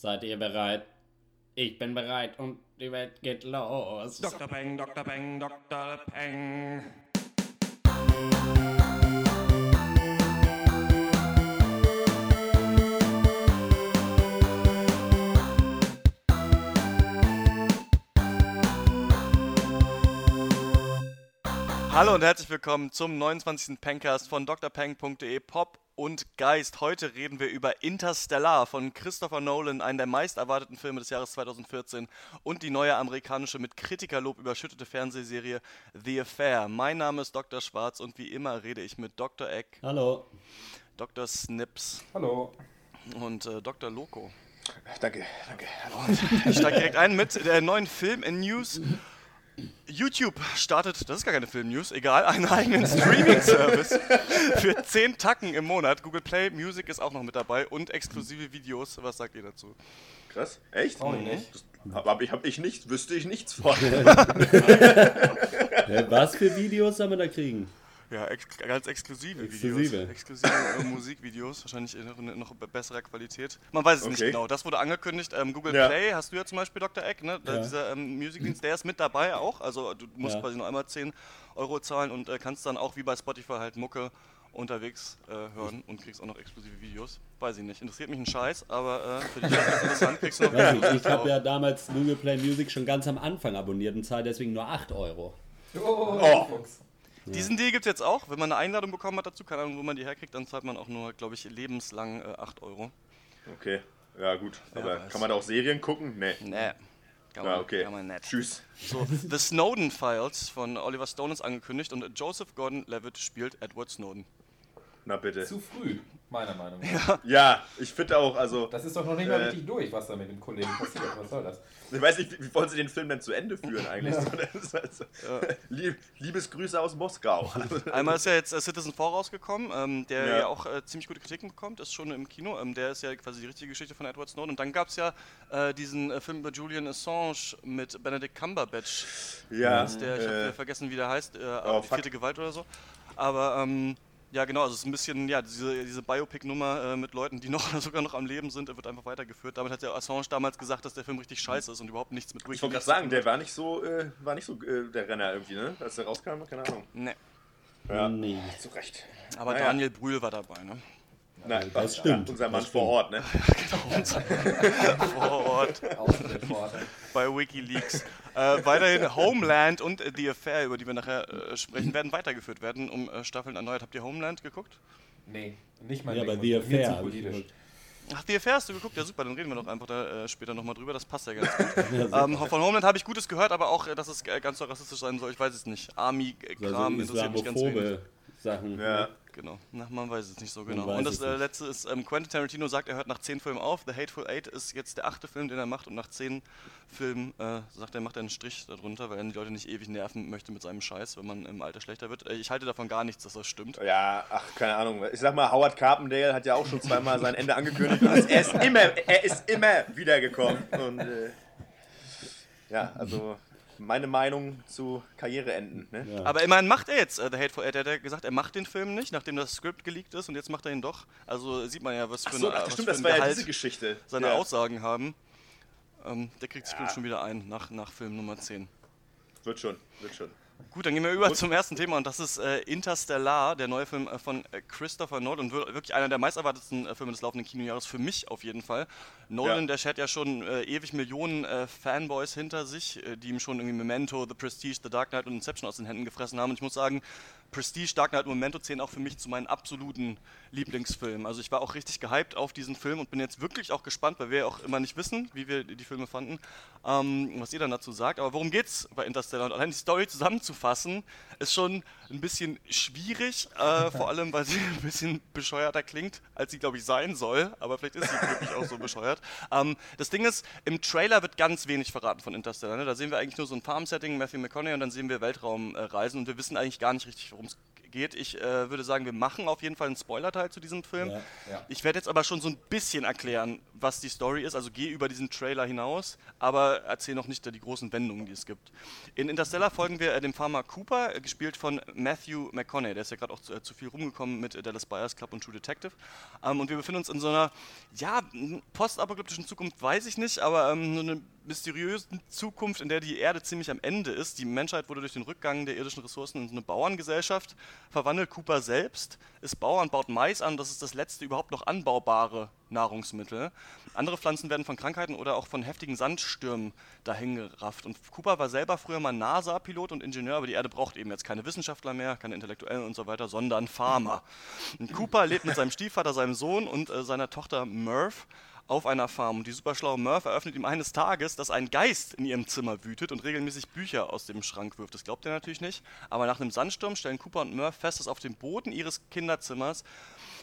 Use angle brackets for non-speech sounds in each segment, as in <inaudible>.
Seid ihr bereit? Ich bin bereit und die Welt geht los. Dr. Peng, Dr. Peng, Dr. Peng. Hallo und herzlich willkommen zum 29. Pencast von drpeng.de Pop und Geist. Heute reden wir über Interstellar von Christopher Nolan, einen der meist erwarteten Filme des Jahres 2014 und die neue amerikanische mit Kritikerlob überschüttete Fernsehserie The Affair. Mein Name ist Dr. Schwarz und wie immer rede ich mit Dr. Eck, Hallo. Dr. Snips Hallo. und äh, Dr. Loco. Danke, danke. Ich steige direkt ein mit der neuen Film in News. YouTube startet, das ist gar keine Film-News, egal, einen eigenen Streaming-Service für 10 Tacken im Monat. Google Play Music ist auch noch mit dabei und exklusive Videos. Was sagt ihr dazu? Krass. Echt? Oh, nee. Das hab ich, hab ich nicht, wüsste ich nichts von. <laughs> Was für Videos soll man da kriegen? Ja, ex ganz exklusive, Exklusive. Videos. Exklusive äh, <laughs> Musikvideos, wahrscheinlich in noch, besserer Qualität. Man weiß es nicht Okay. genau. Das wurde angekündigt. Ähm, Google Ja. Play hast du ja zum Beispiel, Dr. Eck, ne? Ja. Dieser ähm, Musikdienst, der ist mit dabei auch. Also du musst Ja. quasi nur einmal 10 Euro zahlen und äh, kannst dann auch wie bei Spotify halt Mucke unterwegs äh, hören und kriegst auch noch exklusive Videos. Weiß ich nicht. Interessiert mich ein Scheiß, aber äh, für dich ist das interessant. Kriegst du noch Weiß nicht, ich exklusive habe ja damals Google Play Music schon ganz am Anfang abonniert und zahle deswegen nur 8 Euro. Oh. Diesen Deal gibt es jetzt auch. Wenn man eine Einladung bekommen hat dazu, keine Ahnung, wo man die herkriegt, dann zahlt man auch nur, glaube ich, lebenslang äh, 8 Euro. Okay, ja gut. Aber weiß. kann man da auch Serien gucken? Nee. Nee. Kann man, Ja, okay. kann man nicht. Tschüss. So, The Snowden Files von Oliver Stone ist angekündigt und Joseph Gordon-Levitt spielt Edward Snowden. Na bitte. Zu früh, meiner Meinung nach. Ja, ich finde auch, also, Das ist doch noch nicht mal Äh. richtig durch, was da mit dem Kollegen passiert. Was soll das? ich weiß nicht, wie, wollen sie den Film denn zu Ende führen eigentlich? <laughs> Ist also, Lieb, Liebesgrüße aus Moskau. <laughs> Einmal ist ja jetzt äh, Citizen 4 rausgekommen, ähm, der ja, Ja. auch äh, ziemlich gute Kritiken bekommt, ist schon im Kino. Ähm, der ist ja quasi die richtige Geschichte von Edward Snowden. Und dann gab es ja äh, diesen äh, Film über Julian Assange mit Benedict Cumberbatch. ja, ist der, ich habe äh, vergessen, wie der heißt, äh, oh, die fuck. vierte Gewalt oder so. Aber ähm, ja, genau, also es ist ein bisschen, ja, diese, diese Biopic-Nummer äh, mit Leuten, die noch <laughs> sogar noch am Leben sind, wird einfach weitergeführt. Damit hat der Assange damals gesagt, dass der Film richtig scheiße ist und überhaupt nichts mit ich wollte gerade sagen, der war nicht so, äh, war nicht so äh, der Renner irgendwie, ne? Als der rauskam, keine Ahnung. Nee. Ja, Nee. zu Recht. Aber Naja. Daniel Brühl war dabei, ne? Nein, das stimmt. Unser Mann Das <laughs> vor Ort, ne? Vor Ort bei Wikileaks. äh, weiterhin Homeland und äh, The Affair, über die wir nachher äh, sprechen, werden weitergeführt werden um äh, Staffeln erneuert. Habt ihr Homeland geguckt? Nee, nicht mein Ja, aber The Affair zu habe ich politisch. geguckt. Ach, The Affair hast du geguckt? Ja, super, dann reden wir doch einfach da äh, später nochmal drüber. Das passt ja ganz gut. <laughs> Ja, ähm, von Homeland habe ich Gutes gehört, aber auch, äh, dass es äh, ganz so rassistisch sein soll. Ich weiß es nicht. Also Army-Kram interessiert mich ganz wenig. Sachen. Ja. Genau, Na, man weiß es nicht so genau. Und das äh, letzte ist, ähm, Quentin Tarantino sagt, er hört nach zehn Filmen auf. The Hateful Eight ist jetzt der achte Film, den er macht. Und nach zehn Filmen äh, sagt er, macht er einen Strich darunter, weil er die Leute nicht ewig nerven möchte mit seinem Scheiß, wenn man im Alter schlechter wird. Äh, ich halte davon gar nichts, dass das stimmt. Ja, ach, keine Ahnung. Ich sag mal, Howard Carpendale hat ja auch schon zweimal sein Ende angekündigt. Und er ist immer, er ist immer wiedergekommen. Und äh, ja, also meine Meinung zu Karriereenden. Ne? Ja. Aber immerhin macht er jetzt äh, The Hateful Eight. Er hat ja gesagt, er macht den Film nicht, nachdem das Skript geleakt ist. Und jetzt macht er ihn doch. Also sieht man ja, was für, Ach so, eine, ach, was stimmt, für das ein war ja diese Geschichte. seine ja, Aussagen haben. Ähm, der kriegt sich Ja. schon wieder ein nach, nach Film Nummer 10. Wird schon, wird schon. Gut, dann gehen wir über zum ersten Thema und das ist äh, Interstellar, der neue Film äh, von äh, Christopher Nolan und wir- wirklich einer der meisterwartetsten äh, Filme des laufenden Kinojahres für mich auf jeden Fall. Nolan, Ja. der schert ja schon äh, ewig Millionen äh, Fanboys hinter sich, äh, die ihm schon irgendwie Memento, The Prestige, The Dark Knight und Inception aus den Händen gefressen haben und ich muss sagen, Prestige, Dark Knight und Memento zählen auch für mich zu meinen absoluten Lieblingsfilmen. Also ich war auch richtig gehypt auf diesen Film und bin jetzt wirklich auch gespannt, weil wir ja auch immer nicht wissen, wie wir die Filme fanden, ähm, was ihr dann dazu sagt. Aber worum geht's bei Interstellar? Und allein die Story zusammenzufassen, ist schon ein bisschen schwierig, äh, vor allem, weil sie ein bisschen bescheuerter klingt, als sie, glaube ich, sein soll. Aber vielleicht ist sie wirklich auch so bescheuert. Ähm, das Ding ist, im Trailer wird ganz wenig verraten von Interstellar. Ne? Da sehen wir eigentlich nur so ein Farm-Setting, Matthew McConaughey, und dann sehen wir Weltraumreisen und wir wissen eigentlich gar nicht richtig, worum es geht. Ich äh, würde sagen, wir machen auf jeden Fall einen Spoiler-Teil zu diesem Film. Ja. Ja. Ich werde jetzt aber schon so ein bisschen erklären, was die Story ist. Also geh über diesen Trailer hinaus, aber erzähl noch nicht die großen Wendungen, die es gibt. In Interstellar folgen wir äh, dem Farmer Cooper, äh, gespielt von Matthew McConaughey. Der ist ja gerade auch zu, äh, zu viel rumgekommen mit äh, Dallas Buyers Club und True Detective. Ähm, und wir befinden uns in so einer, ja, postapokalyptischen Zukunft, weiß ich nicht, aber ähm, so eine mysteriösen Zukunft, in der die Erde ziemlich am Ende ist. Die Menschheit wurde durch den Rückgang der irdischen Ressourcen in eine Bauerngesellschaft verwandelt. Cooper selbst ist Bauer und baut Mais an. Das ist das letzte überhaupt noch anbaubare Nahrungsmittel. Andere Pflanzen werden von Krankheiten oder auch von heftigen Sandstürmen dahingerafft. Und Cooper war selber früher mal NASA-Pilot und Ingenieur, aber die Erde braucht eben jetzt keine Wissenschaftler mehr, keine Intellektuellen und so weiter, sondern Farmer. Und Cooper lebt mit seinem Stiefvater, seinem Sohn und äh, seiner Tochter Murph auf einer Farm. Und die superschlaue Murph eröffnet ihm eines Tages, dass ein Geist in ihrem Zimmer wütet und regelmäßig Bücher aus dem Schrank wirft. Das glaubt er natürlich nicht. Aber nach einem Sandsturm stellen Cooper und Murph fest, dass auf dem Boden ihres Kinderzimmers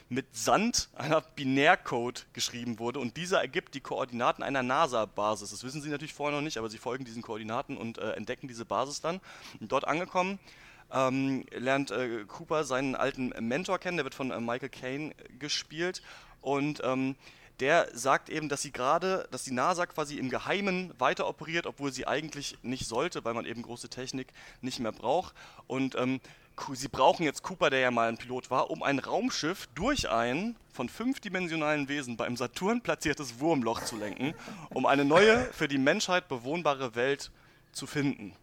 mit Sand einer Binärcode geschrieben wurde und dieser ergibt die Koordinaten einer NASA-Basis. Das wissen sie natürlich vorher noch nicht, aber sie folgen diesen Koordinaten und äh, entdecken diese Basis dann. Und dort angekommen ähm, lernt äh, Cooper seinen alten Mentor kennen, der wird von äh, Michael Caine gespielt und ähm, der sagt eben, dass sie gerade, dass die NASA quasi im Geheimen weiter operiert, obwohl sie eigentlich nicht sollte, weil man eben große Technik nicht mehr braucht. Und ähm, sie brauchen jetzt Cooper, der ja mal ein Pilot war, um ein Raumschiff durch ein von fünfdimensionalen Wesen beim Saturn platziertes Wurmloch zu lenken, um eine neue, für die Menschheit bewohnbare Welt zu finden.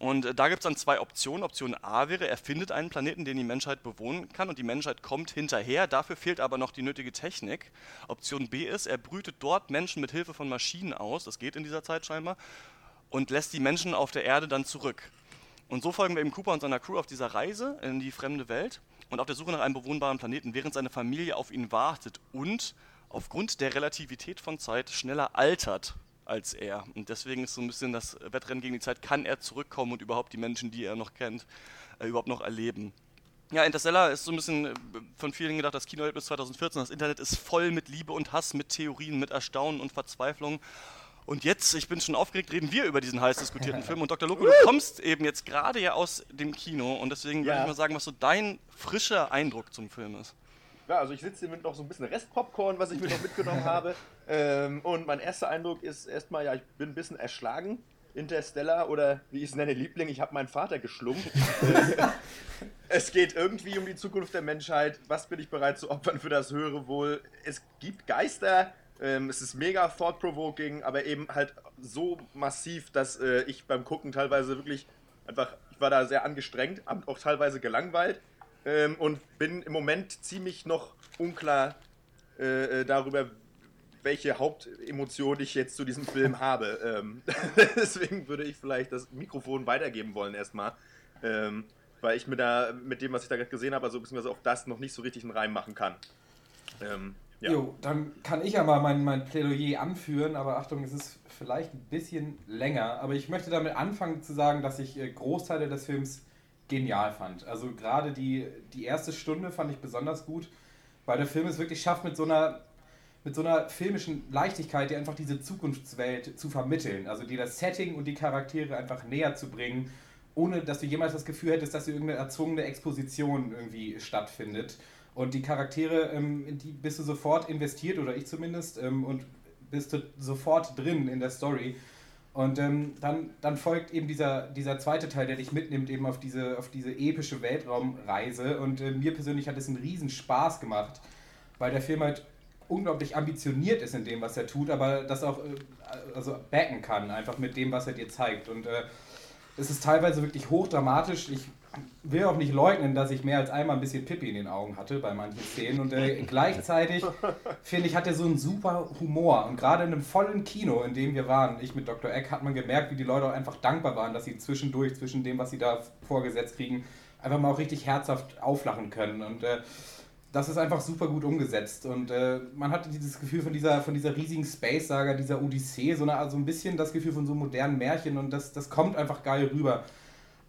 Und äh, da gibt es dann zwei Optionen. Option A wäre, er findet einen Planeten, den die Menschheit bewohnen kann und die Menschheit kommt hinterher. Dafür fehlt aber noch die nötige Technik. Option B ist, er brütet dort Menschen mit Hilfe von Maschinen aus, das geht in dieser Zeit scheinbar, und lässt die Menschen auf der Erde dann zurück. Und so folgen wir eben Cooper und seiner Crew auf dieser Reise in die fremde Welt und auf der Suche nach einem bewohnbaren Planeten, während seine Familie auf ihn wartet und aufgrund der Relativität von Zeit schneller altert als er. Und deswegen ist so ein bisschen das Wettrennen gegen die Zeit, kann er zurückkommen und überhaupt die Menschen, die er noch kennt, äh, überhaupt noch erleben. Ja, Interstellar ist so ein bisschen äh, von vielen gedacht, das Kinoerlebnis 2014. Das Internet ist voll mit Liebe und Hass, mit Theorien, mit Erstaunen und Verzweiflung. Und jetzt, ich bin schon aufgeregt, reden wir über diesen heiß diskutierten <laughs> Film. Und Dr. Loco, du kommst eben jetzt gerade ja aus dem Kino und deswegen würde Ja. ich mal sagen, was so dein frischer Eindruck zum Film ist. Ja, also ich sitze hier mit noch so ein bisschen Restpopcorn, was ich mir noch mitgenommen <laughs> habe. Ähm, und mein erster Eindruck ist erstmal, ja, ich bin ein bisschen erschlagen. Interstellar oder wie ich es nenne, Liebling, ich habe meinen Vater geschlungen. <laughs> Es geht irgendwie um die Zukunft der Menschheit. Was bin ich bereit zu opfern für das höhere Wohl? Es gibt Geister. Ähm, es ist mega thought-provoking, aber eben halt so massiv, dass äh, ich beim Gucken teilweise wirklich einfach, ich war da sehr angestrengt, auch teilweise gelangweilt ähm, und bin im Moment ziemlich noch unklar äh, äh, darüber, welche Hauptemotion ich jetzt zu diesem Film habe. Ähm, <laughs> deswegen würde ich vielleicht das Mikrofon weitergeben wollen erstmal. Ähm, weil ich mir da mit dem, was ich da gerade gesehen habe, also beziehungsweise auf das noch nicht so richtig einen Reim machen kann. Ähm, ja. Jo, dann kann ich ja mal mein, mein Plädoyer anführen, aber Achtung, es ist vielleicht ein bisschen länger. Aber ich möchte damit anfangen zu sagen, dass ich äh, Großteile des Films genial fand. Also gerade die, die erste Stunde fand ich besonders gut, weil der Film es wirklich schafft, mit so einer mit so einer filmischen Leichtigkeit, die einfach diese Zukunftswelt zu vermitteln. Also dir das Setting und die Charaktere einfach näher zu bringen, ohne dass du jemals das Gefühl hättest, dass irgendeine erzwungene Exposition irgendwie stattfindet. Und die Charaktere, ähm, in die bist du sofort investiert, oder ich zumindest, ähm, und bist du sofort drin in der Story. Und ähm, dann, dann folgt eben dieser, dieser zweite Teil, der dich mitnimmt eben auf diese, auf diese epische Weltraumreise. Und äh, mir persönlich hat es einen riesen Spaß gemacht, weil der Film halt unglaublich ambitioniert ist in dem, was er tut, aber das auch äh, also backen kann, einfach mit dem, was er dir zeigt. Und äh, es ist teilweise wirklich hochdramatisch. Ich will auch nicht leugnen, dass ich mehr als einmal ein bisschen Pippi in den Augen hatte bei manchen Szenen. Und äh, gleichzeitig, <laughs> finde ich, hat er so einen super Humor. Und gerade in einem vollen Kino, in dem wir waren, ich mit Dr. Eck, hat man gemerkt, wie die Leute auch einfach dankbar waren, dass sie zwischendurch, zwischen dem, was sie da vorgesetzt kriegen, einfach mal auch richtig herzhaft auflachen können. Und äh, das ist einfach super gut umgesetzt. Und äh, man hatte dieses Gefühl von dieser, von dieser riesigen Space-Saga, dieser Odyssee, so, eine, also ein bisschen das Gefühl von so einem modernen Märchen und das, das kommt einfach geil rüber.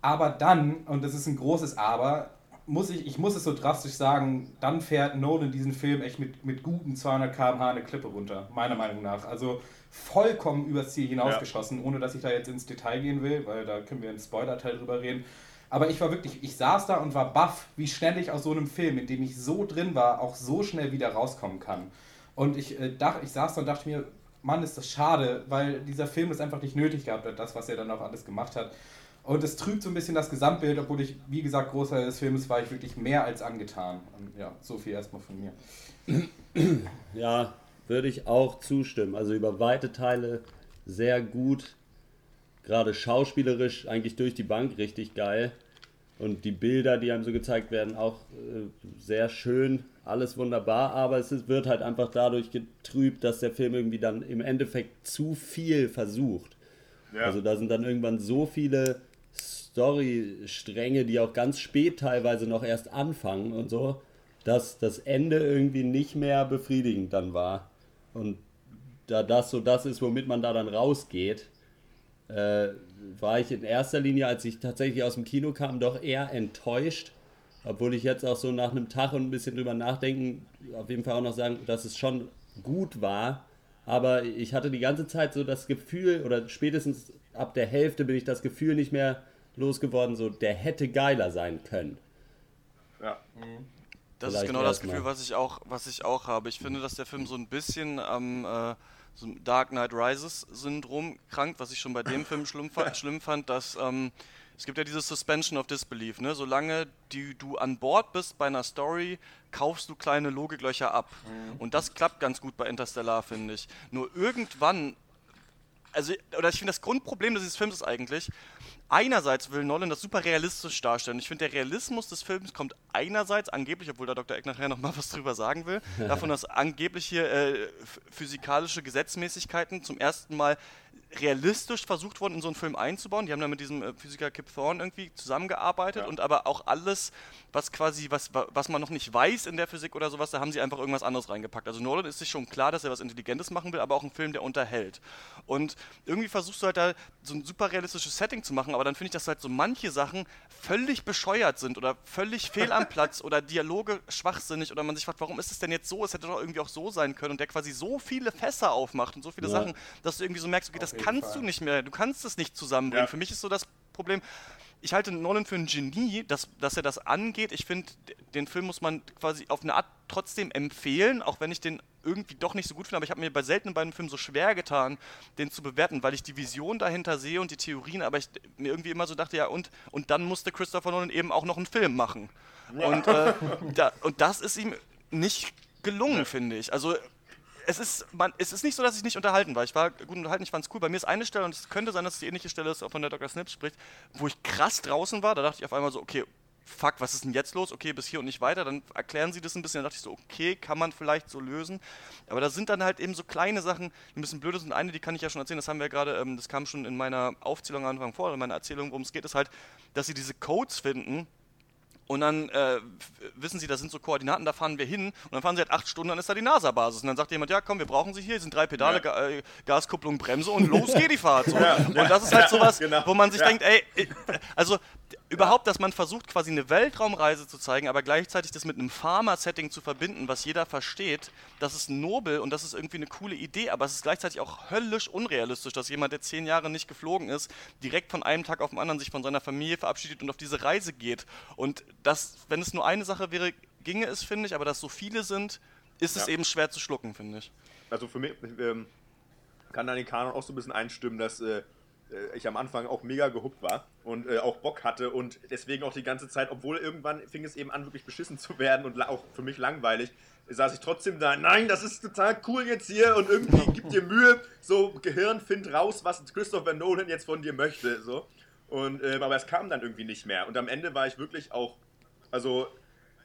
Aber dann, und das ist ein großes Aber, muss ich, ich muss es so drastisch sagen, dann fährt Nolan diesen Film echt mit, mit guten 200 km/h eine Klippe runter, meiner Meinung nach. Also vollkommen übers Ziel hinausgeschossen, ohne dass ich da jetzt ins Detail gehen will, weil da können wir im Spoiler-Teil drüber reden. Aber ich war wirklich, ich saß da und war baff, wie schnell ich aus so einem Film, in dem ich so drin war, auch so schnell wieder rauskommen kann. Und ich, äh, dachte, ich saß da und dachte mir, Mann, ist das schade, weil dieser Film es einfach nicht nötig gehabt hat, das, was er dann auch alles gemacht hat. Und es trübt so ein bisschen das Gesamtbild, obwohl ich, wie gesagt, Großteil des Films war ich wirklich mehr als angetan. Und ja, so viel erstmal von mir. Ja, würde ich auch zustimmen. Also über weite Teile sehr gut. Gerade schauspielerisch eigentlich durch die Bank richtig geil. Und die Bilder, die einem so gezeigt werden, auch äh, sehr schön. Alles wunderbar. Aber es ist, wird halt einfach dadurch getrübt, dass der Film irgendwie dann im Endeffekt zu viel versucht. Ja. Also da sind dann irgendwann so viele Storystränge, die auch ganz spät teilweise noch erst anfangen und so, dass das Ende irgendwie nicht mehr befriedigend dann war. Und da das so das ist, womit man da dann rausgeht, äh, war ich in erster Linie, als ich tatsächlich aus dem Kino kam, doch eher enttäuscht. Obwohl ich jetzt auch so nach einem Tag und ein bisschen drüber nachdenken, auf jeden Fall auch noch sagen, dass es schon gut war. Aber ich hatte die ganze Zeit so das Gefühl, oder spätestens ab der Hälfte bin ich das Gefühl nicht mehr losgeworden, so der hätte geiler sein können. Ja. Das Vielleicht ist genau das. Gefühl, was ich auch, was ich auch habe. Ich finde, dass der Film so ein bisschen am äh, so Dark Knight Rises Syndrom krankt, was ich schon bei dem Film schlimm, fa <laughs> schlimm fand, dass ähm, es gibt ja dieses Suspension of Disbelief, ne? Solange die, du an Bord bist bei einer Story, kaufst du kleine Logiklöcher ab. Und das klappt ganz gut bei Interstellar, finde ich. Nur irgendwann also, oder ich finde, das Grundproblem dieses Films ist eigentlich, einerseits will Nolan das super realistisch darstellen. Ich finde, der Realismus des Films kommt einerseits angeblich, obwohl der Dr. Eck nachher nochmal was drüber sagen will, <laughs> davon, dass angeblich hier äh, ph- physikalische Gesetzmäßigkeiten zum ersten Mal realistisch versucht wurden, in so einen Film einzubauen. Die haben da mit diesem äh, Physiker Kip Thorne irgendwie zusammengearbeitet Ja. und aber auch alles, was quasi, was, wa- was man noch nicht weiß in der Physik oder sowas, da haben sie einfach irgendwas anderes reingepackt. Also Nolan ist sich schon klar, dass er was Intelligentes machen will, aber auch ein Film, der unterhält. Und irgendwie versuchst du halt da so ein super realistisches Setting zu machen, aber dann finde ich, dass halt so manche Sachen völlig bescheuert sind oder völlig fehl am <laughs> Platz oder Dialoge schwachsinnig oder man sich fragt, warum ist es denn jetzt so? Es hätte doch irgendwie auch so sein können und der quasi so viele Fässer aufmacht und so viele Ja. Sachen, dass du irgendwie so merkst, okay, das kannst Fall. du nicht mehr, du kannst es nicht zusammenbringen. Ja. Für mich ist so das Problem, ich halte Nolan für ein Genie, dass, dass er das angeht. Ich finde, den Film muss man quasi auf eine Art trotzdem empfehlen, auch wenn ich den irgendwie doch nicht so gut finde. Aber ich habe mir bei seltenen beiden Filmen so schwer getan, den zu bewerten, weil ich die Vision dahinter sehe und die Theorien, aber ich mir irgendwie immer so dachte, ja, und, und dann musste Christopher Nolan eben auch noch einen Film machen. Und, äh, da, und das ist ihm nicht gelungen, finde ich. Also es ist, man, es ist nicht so, dass ich nicht unterhalten war. Ich war gut unterhalten, ich fand es cool. Bei mir ist eine Stelle, und es könnte sein, dass es die ähnliche Stelle ist, von der Dr. Snips spricht, wo ich krass draußen war. Da dachte ich auf einmal so, okay, fuck, was ist denn jetzt los? Okay, bis hier und nicht weiter. Dann erklären sie das ein bisschen. Dann dachte ich so, okay, kann man vielleicht so lösen. Aber da sind dann halt eben so kleine Sachen, die ein bisschen blöd sind. Eine, die kann ich ja schon erzählen, das haben wir ja gerade, ähm, das kam schon in meiner Aufzählung am Anfang vor, in meiner Erzählung, worum es geht, ist halt, dass sie diese Codes finden, und dann äh, wissen sie, da sind so Koordinaten, da fahren wir hin. Und dann fahren sie halt acht Stunden, dann ist da die NASA-Basis. Und dann sagt jemand, ja komm, wir brauchen sie hier, hier sind drei Pedale, Ja. Ga äh, Gaskupplung, Bremse und los geht die Fahrt. So. Ja, und das ist halt sowas, genau. wo man sich denkt, ey, äh, also überhaupt, dass man versucht, quasi eine Weltraumreise zu zeigen, aber gleichzeitig das mit einem Pharma-Setting zu verbinden, was jeder versteht, das ist nobel und das ist irgendwie eine coole Idee, aber es ist gleichzeitig auch höllisch unrealistisch, dass jemand, der zehn Jahre nicht geflogen ist, direkt von einem Tag auf den anderen sich von seiner Familie verabschiedet und auf diese Reise geht. Und das, wenn es nur eine Sache wäre, ginge es, finde ich, aber dass so viele sind, ist es Ja. eben schwer zu schlucken, finde ich. Also für mich ähm, kann da den Kanon auch so ein bisschen einstimmen, dass äh, äh, ich am Anfang auch mega gehuckt war und äh, auch Bock hatte und deswegen auch die ganze Zeit, obwohl irgendwann fing es eben an, wirklich beschissen zu werden und auch für mich langweilig, saß ich trotzdem da, nein, das ist total cool jetzt hier und irgendwie gib dir Mühe, so Gehirn find raus, was Christopher Nolan jetzt von dir möchte, so. Und, äh, aber es kam dann irgendwie nicht mehr und am Ende war ich wirklich auch, also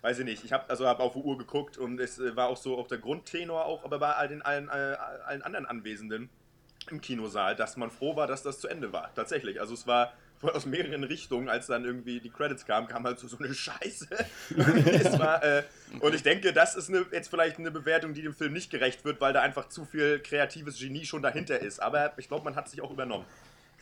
weiß ich nicht, ich habe also hab auf die Uhr geguckt und es äh, war auch so auch der Grundtenor auch, aber bei all den allen, allen anderen Anwesenden im Kinosaal, dass man froh war, dass das zu Ende war. Tatsächlich. Also es war <laughs> aus mehreren Richtungen, als dann irgendwie die Credits kamen, kam halt so, so eine Scheiße. <laughs> war, äh, und ich denke, das ist eine, jetzt vielleicht eine Bewertung, die dem Film nicht gerecht wird, weil da einfach zu viel kreatives Genie schon dahinter ist. Aber ich glaube, man hat sich auch übernommen.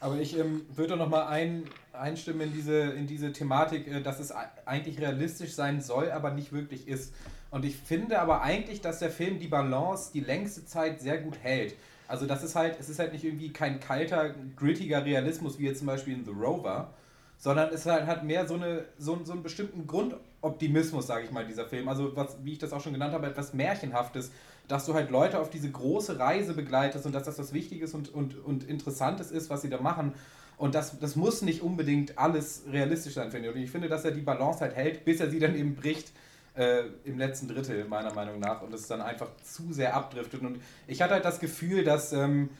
Aber ich ähm, würde noch mal ein, einstimmen in diese, in diese Thematik, äh, dass es ei- eigentlich realistisch sein soll, aber nicht wirklich ist. Und ich finde aber eigentlich, dass der Film die Balance die längste Zeit sehr gut hält. Also das ist halt, es ist halt nicht irgendwie kein kalter, grittiger Realismus wie jetzt zum Beispiel in The Rover, sondern es halt, hat mehr so, eine, so, so einen bestimmten Grundoptimismus, sage ich mal, dieser Film. Also, was, wie ich das auch schon genannt habe, etwas Märchenhaftes, dass du halt Leute auf diese große Reise begleitest und dass das was Wichtiges und, und, und Interessantes ist, was sie da machen. Und das, das muss nicht unbedingt alles realistisch sein, finde ich. Und ich finde, dass er die Balance halt hält, bis er sie dann eben bricht äh, im letzten Drittel, meiner Meinung nach. Und es dann einfach zu sehr abdriftet. Und ich hatte halt das Gefühl, dass, ähm,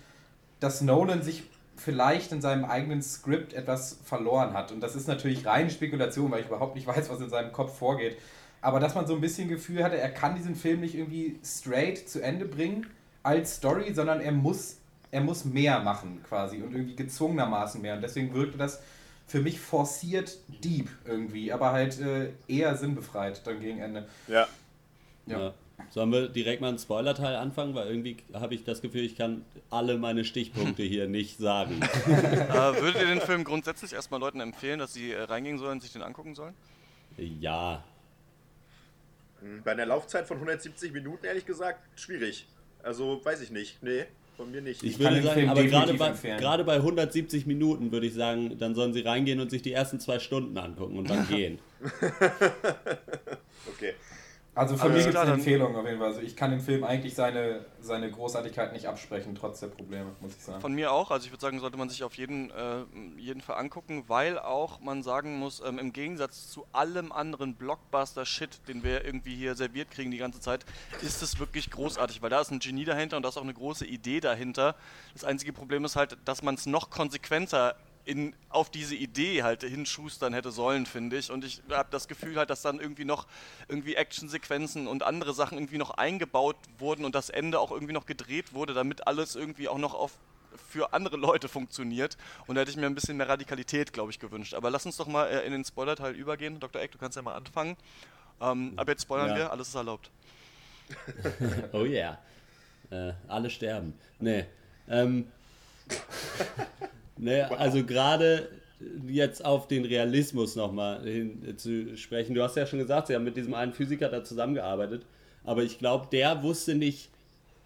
dass Nolan sich vielleicht in seinem eigenen Skript etwas verloren hat. Und das ist natürlich reine Spekulation, weil ich überhaupt nicht <laughs> weiß, was in seinem Kopf vorgeht. Aber dass man so ein bisschen Gefühl hatte, er kann diesen Film nicht irgendwie straight zu Ende bringen als Story, sondern er muss, er muss mehr machen quasi und irgendwie gezwungenermaßen mehr. Und deswegen wirkte das für mich forciert deep irgendwie, aber halt äh, eher sinnbefreit dann gegen Ende. Ja. Ja. ja. Sollen wir direkt mal einen Spoiler-Teil anfangen? Weil irgendwie habe ich das Gefühl, ich kann alle meine Stichpunkte hier nicht sagen. <laughs> äh, würdet ihr den Film grundsätzlich erstmal Leuten empfehlen, dass sie äh, reingehen sollen, sich den angucken sollen? Ja. Hm, bei einer Laufzeit von 170 Minuten, ehrlich gesagt, schwierig. Also, weiß ich nicht. Nee, von mir nicht. Ich, ich würde sagen, aber gerade bei, gerade bei 170 Minuten würde ich sagen, dann sollen sie reingehen und sich die ersten zwei Stunden angucken und dann <laughs> gehen. okay. Also von mir gibt es eine Empfehlung auf jeden Fall. Also ich kann dem Film eigentlich seine, seine Großartigkeit nicht absprechen, trotz der Probleme, muss ich sagen. Von mir auch. Also ich würde sagen, sollte man sich auf jeden, äh, jeden Fall angucken, weil auch man sagen muss, ähm, im Gegensatz zu allem anderen Blockbuster-Shit, den wir irgendwie hier serviert kriegen die ganze Zeit, ist es wirklich großartig, weil da ist ein Genie dahinter und da ist auch eine große Idee dahinter. Das einzige Problem ist halt, dass man es noch konsequenter in, auf diese Idee halt hinschustern hätte sollen, finde ich. Und ich habe das Gefühl halt, dass dann irgendwie noch irgendwie Actionsequenzen und andere Sachen irgendwie noch eingebaut wurden und das Ende auch irgendwie noch gedreht wurde, damit alles irgendwie auch noch auf für andere Leute funktioniert. Und da hätte ich mir ein bisschen mehr Radikalität, glaube ich, gewünscht. Aber lass uns doch mal äh, in den Spoiler-Teil übergehen. Dr. Eck, du kannst ja mal anfangen. Ähm, ab jetzt spoilern ja. wir, alles ist erlaubt. <laughs> oh yeah. Äh, alle sterben. Nee. Ähm, <laughs> Ne, wow. Also gerade jetzt auf den Realismus nochmal zu sprechen. Du hast ja schon gesagt, sie haben mit diesem einen Physiker da zusammengearbeitet, aber ich glaube, der wusste nicht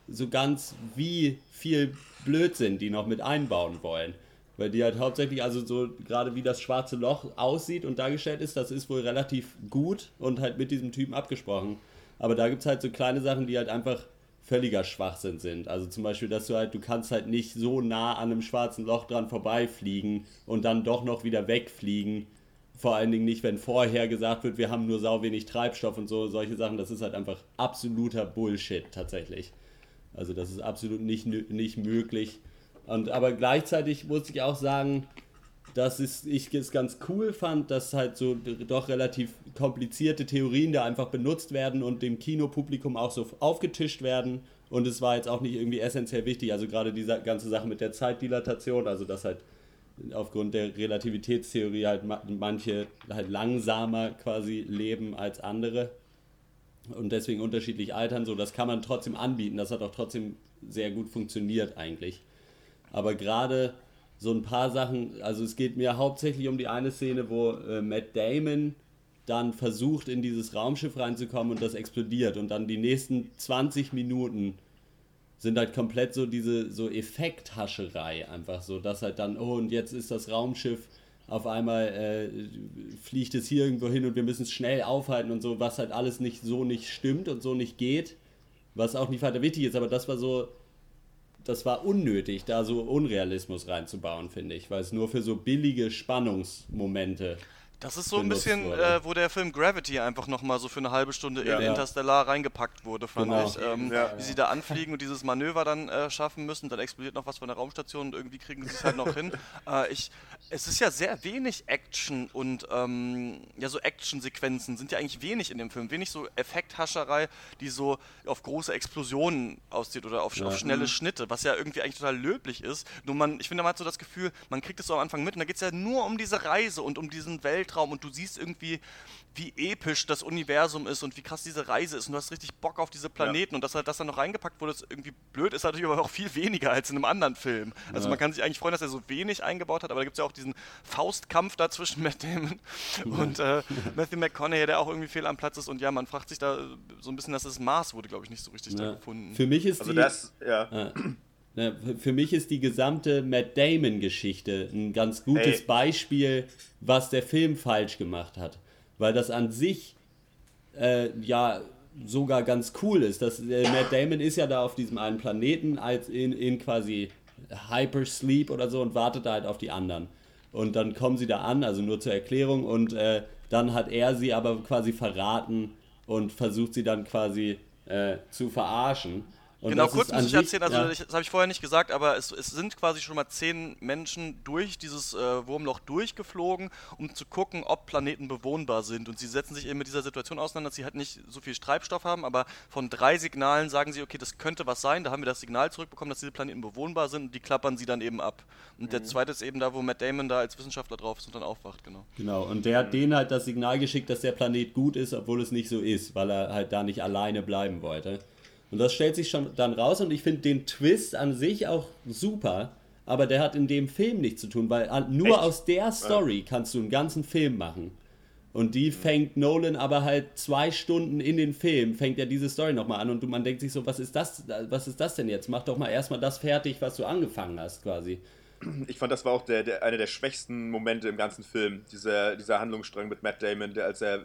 so ganz, wie viel Blödsinn die noch mit einbauen wollen. Weil die halt hauptsächlich, also so gerade wie das schwarze Loch aussieht und dargestellt ist, das ist wohl relativ gut und halt mit diesem Typen abgesprochen. Aber da gibt es halt so kleine Sachen, die halt einfach völliger Schwachsinn sind. Also zum Beispiel, dass du halt, du kannst halt nicht so nah an einem schwarzen Loch dran vorbeifliegen und dann doch noch wieder wegfliegen. Vor allen Dingen nicht, wenn vorher gesagt wird, wir haben nur sau wenig Treibstoff und so, solche Sachen. Das ist halt einfach absoluter Bullshit tatsächlich. Also das ist absolut nicht, nicht möglich. Und, aber gleichzeitig muss ich auch sagen, dass es, ich es ganz cool fand, dass halt so doch relativ komplizierte Theorien da einfach benutzt werden und dem Kinopublikum auch so aufgetischt werden. Und es war jetzt auch nicht irgendwie essentiell wichtig. Also gerade diese ganze Sache mit der Zeitdilatation, also dass halt aufgrund der Relativitätstheorie halt manche halt langsamer quasi leben als andere und deswegen unterschiedlich altern, so das kann man trotzdem anbieten. Das hat auch trotzdem sehr gut funktioniert eigentlich. Aber gerade so ein paar Sachen, also es geht mir hauptsächlich um die eine Szene, wo äh, Matt Damon dann versucht, in dieses Raumschiff reinzukommen und das explodiert. Und dann die nächsten 20 Minuten sind halt komplett so diese so Effekthascherei einfach so, dass halt dann, oh, und jetzt ist das Raumschiff auf einmal äh, fliegt es hier irgendwo hin und wir müssen es schnell aufhalten und so, was halt alles nicht so nicht stimmt und so nicht geht, was auch nicht weiter wichtig ist, aber das war so, das war unnötig, da so Unrealismus reinzubauen, finde ich, weil es nur für so billige Spannungsmomente das ist so ein bisschen, äh, wo der Film Gravity einfach nochmal so für eine halbe Stunde ja. in Interstellar reingepackt wurde, fand genau. ich. Ähm, ja. Wie sie da anfliegen und dieses Manöver dann äh, schaffen müssen, dann explodiert noch was von der Raumstation und irgendwie kriegen sie es halt noch hin. <laughs> Äh, ich, es ist ja sehr wenig Action und ähm, ja, so Action-Sequenzen sind ja eigentlich wenig in dem Film. Wenig so Effekthascherei, die so auf große Explosionen aussieht oder auf, auf schnelle mhm. Schnitte, was ja irgendwie eigentlich total löblich ist. Nur man, ich finde, man hat so das Gefühl, man kriegt es so am Anfang mit und da geht es ja nur um diese Reise und um diesen Welt Weltraum und du siehst irgendwie, wie episch das Universum ist und wie krass diese Reise ist und du hast richtig Bock auf diese Planeten ja. und dass halt das dann noch reingepackt wurde, ist irgendwie blöd, ist natürlich aber auch viel weniger als in einem anderen Film. Also ja. man kann sich eigentlich freuen, dass er so wenig eingebaut hat, aber da gibt es ja auch diesen Faustkampf da zwischen Matt Damon und äh, Matthew McConaughey, der auch irgendwie fehl am Platz ist und ja, man fragt sich da so ein bisschen, dass das Maß wurde, glaube ich, nicht so richtig da gefunden. Für mich ist also die... Das, ja. Na, für mich ist die gesamte Matt Damon-Geschichte ein ganz gutes Ey. Beispiel, was der Film falsch gemacht hat. Weil das an sich äh, ja sogar ganz cool ist. Das, äh, Matt Damon ist ja da auf diesem einen Planeten als in, in quasi Hypersleep oder so und wartet da halt auf die anderen. Und dann kommen sie da an, also nur zur Erklärung, und äh, dann hat er sie aber quasi verraten und versucht sie dann quasi äh, zu verarschen. Und Genau, kurz muss ich erzählen, also ja. ich, das habe ich vorher nicht gesagt, aber es, es sind quasi schon mal zehn Menschen durch dieses äh, Wurmloch durchgeflogen, um zu gucken, ob Planeten bewohnbar sind. Und sie setzen sich eben mit dieser Situation auseinander, dass sie halt nicht so viel Treibstoff haben, aber von drei Signalen sagen sie, okay, das könnte was sein. Da haben wir das Signal zurückbekommen, dass diese Planeten bewohnbar sind und die klappern sie dann eben ab. Und Mhm. der zweite ist eben da, wo Matt Damon da als Wissenschaftler drauf ist und dann aufwacht, genau. Genau, und der hat denen halt das Signal geschickt, dass der Planet gut ist, obwohl es nicht so ist, weil er halt da nicht alleine bleiben wollte. Und das stellt sich schon dann raus und ich finde den Twist an sich auch super, aber der hat in dem Film nichts zu tun, weil nur Echt? aus der Story kannst du einen ganzen Film machen. Und die fängt Nolan aber halt zwei Stunden in den Film, fängt er diese Story nochmal an und man denkt sich so, was ist das, was ist das denn jetzt? Mach doch mal erstmal das fertig, was du angefangen hast, quasi. Ich fand, das war auch der, der, einer der schwächsten Momente im ganzen Film. Dieser, dieser Handlungsstrang mit Matt Damon, der als er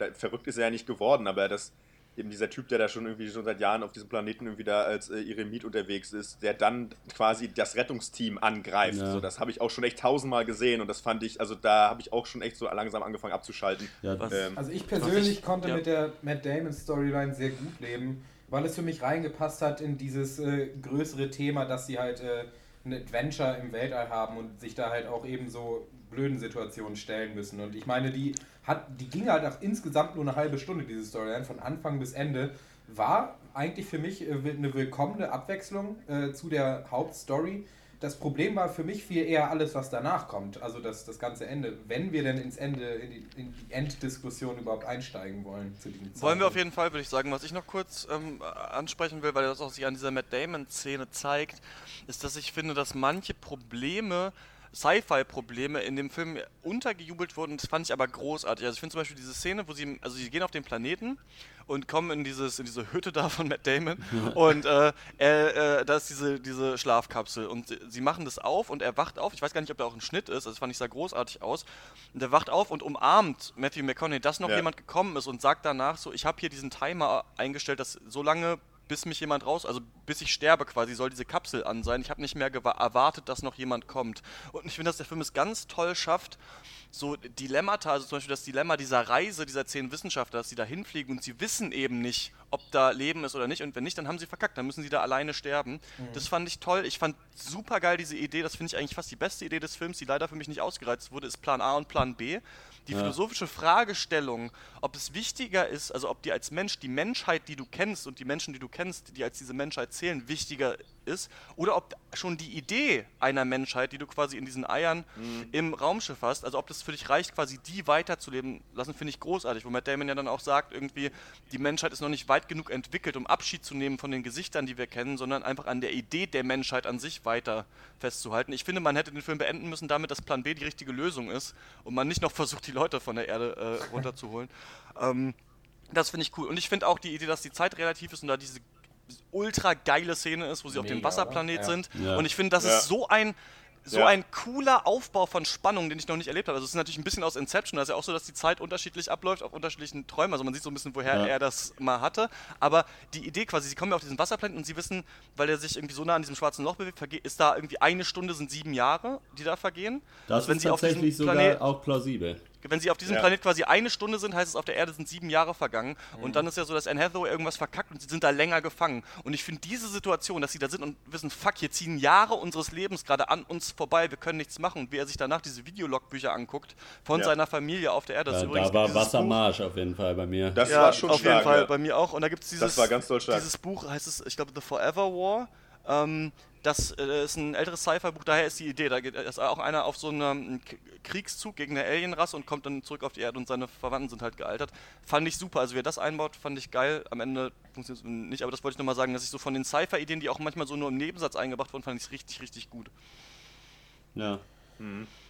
der, verrückt ist er ja nicht geworden, aber das eben dieser Typ, der da schon irgendwie schon seit Jahren auf diesem Planeten irgendwie da als äh, Eremit unterwegs ist, der dann quasi das Rettungsteam angreift. Ja. So, das habe ich auch schon echt tausendmal gesehen und das fand ich, also da habe ich auch schon echt so langsam angefangen abzuschalten. Ja, Was- Ähm, Also ich persönlich ich- konnte ja. mit der Matt Damon Storyline sehr gut leben, weil es für mich reingepasst hat in dieses äh, größere Thema, dass sie halt äh, ein Adventure im Weltall haben und sich da halt auch eben so blöden Situationen stellen müssen. Und ich meine, die hat, die ging halt auch insgesamt nur eine halbe Stunde, diese Storyline, von Anfang bis Ende. War eigentlich für mich äh, eine willkommene Abwechslung äh, zu der Hauptstory. Das Problem war für mich viel eher alles, was danach kommt, also das, das ganze Ende, wenn wir denn ins Ende, in die, in die Enddiskussion überhaupt einsteigen wollen Wollen wir auf jeden Fall, würde ich sagen. Was ich noch kurz ähm, ansprechen will, weil das auch sich an dieser Matt Damon-Szene zeigt, ist, dass ich finde, dass manche Probleme, Sci-Fi-Probleme in dem Film untergejubelt wurden. Das fand ich aber großartig. Also ich finde zum Beispiel diese Szene, wo sie, also sie gehen auf den Planeten und kommen in, dieses, in diese Hütte da von Matt Damon <laughs> und äh, er, äh, da ist diese, diese Schlafkapsel und sie- sie machen das auf und er wacht auf. Ich weiß gar nicht, ob da auch ein Schnitt ist, also das fand ich sah großartig aus. Und er wacht auf und umarmt Matthew McConaughey, dass noch Ja. jemand gekommen ist und sagt danach so, ich habe hier diesen Timer eingestellt, dass so lange bis mich jemand raus, also bis ich sterbe quasi, soll diese Kapsel an sein. Ich habe nicht mehr erwartet, dass noch jemand kommt. Und ich finde, dass der Film es ganz toll schafft, so Dilemmata, also zum Beispiel das Dilemma dieser Reise dieser zehn Wissenschaftler, dass sie da hinfliegen und sie wissen eben nicht, ob da Leben ist oder nicht. Und wenn nicht, dann haben sie verkackt, dann müssen sie da alleine sterben. Das fand ich toll. Ich fand super geil diese Idee, das finde ich eigentlich fast die beste Idee des Films, die leider für mich nicht ausgereizt wurde, ist Plan A und Plan B. Die philosophische Fragestellung, ob es wichtiger ist, also ob dir als Mensch die Menschheit, die du kennst und die Menschen, die du kennst, die als diese Menschheit zählen, wichtiger ist, oder ob schon die Idee einer Menschheit, die du quasi in diesen Eiern im Raumschiff hast, also ob das für dich reicht, quasi die weiterzuleben lassen, finde ich großartig. Wo Matt Damon ja dann auch sagt, irgendwie, die Menschheit ist noch nicht weit genug entwickelt, um Abschied zu nehmen von den Gesichtern, die wir kennen, sondern einfach an der Idee der Menschheit an sich weiter festzuhalten. Ich finde, man hätte den Film beenden müssen damit, dass Plan B die richtige Lösung ist und man nicht noch <laughs> versucht, die Leute von der Erde äh, runterzuholen. <laughs> ähm, das finde ich cool. Und ich finde auch die Idee, dass die Zeit relativ ist und da diese ultra geile Szene ist, wo sie auf dem Mega, Wasserplanet oder? sind. Ja. Und ich finde, das Ja. ist so ein so Ja. ein cooler Aufbau von Spannung, den ich noch nicht erlebt habe. Also es ist natürlich ein bisschen aus Inception, da ist ja auch so, dass die Zeit unterschiedlich abläuft auf unterschiedlichen Träumen. Also man sieht so ein bisschen, woher Ja. er das mal hatte. Aber die Idee quasi, sie kommen ja auf diesen Wasserplaneten und sie wissen, weil er sich irgendwie so nah an diesem schwarzen Loch bewegt, ist da irgendwie eine Stunde sind sieben Jahre, die da vergehen. Das Also wenn ist sie auf diesem tatsächlich sogar Planet- auch plausibel. Wenn sie auf diesem Ja. Planet quasi eine Stunde sind, heißt es, auf der Erde sind sieben Jahre vergangen. Mhm. Und dann ist ja so, dass Anne Hathaway irgendwas verkackt und sie sind da länger gefangen. Und ich finde diese Situation, dass sie da sind und wissen, fuck, hier ziehen Jahre unseres Lebens gerade an uns vorbei, wir können nichts machen. Und wie er sich danach diese Videologbücher anguckt von Ja. seiner Familie auf der Erde. Das Da, übrigens da war Buch- Wassermarsch auf jeden Fall bei mir. Das ja, war schon auf stark. jeden Fall ja. bei mir auch. Und da gibt es dieses, war ganz doll stark. dieses Buch, heißt es, ich glaube, The Forever War. Ähm, das äh, ist ein älteres Sci-Fi-Buch, daher ist die Idee. Da geht, ist auch einer auf so einem K- Kriegszug gegen eine Alienrasse und kommt dann zurück auf die Erde und seine Verwandten sind halt gealtert. Fand ich super. Also, wie er das einbaut, fand ich geil. Am Ende funktioniert es nicht, aber das wollte ich nochmal sagen, dass ich so von den Sci-Fi-Ideen, die auch manchmal so nur im Nebensatz eingebracht wurden, fand ich es richtig, richtig gut. Ja.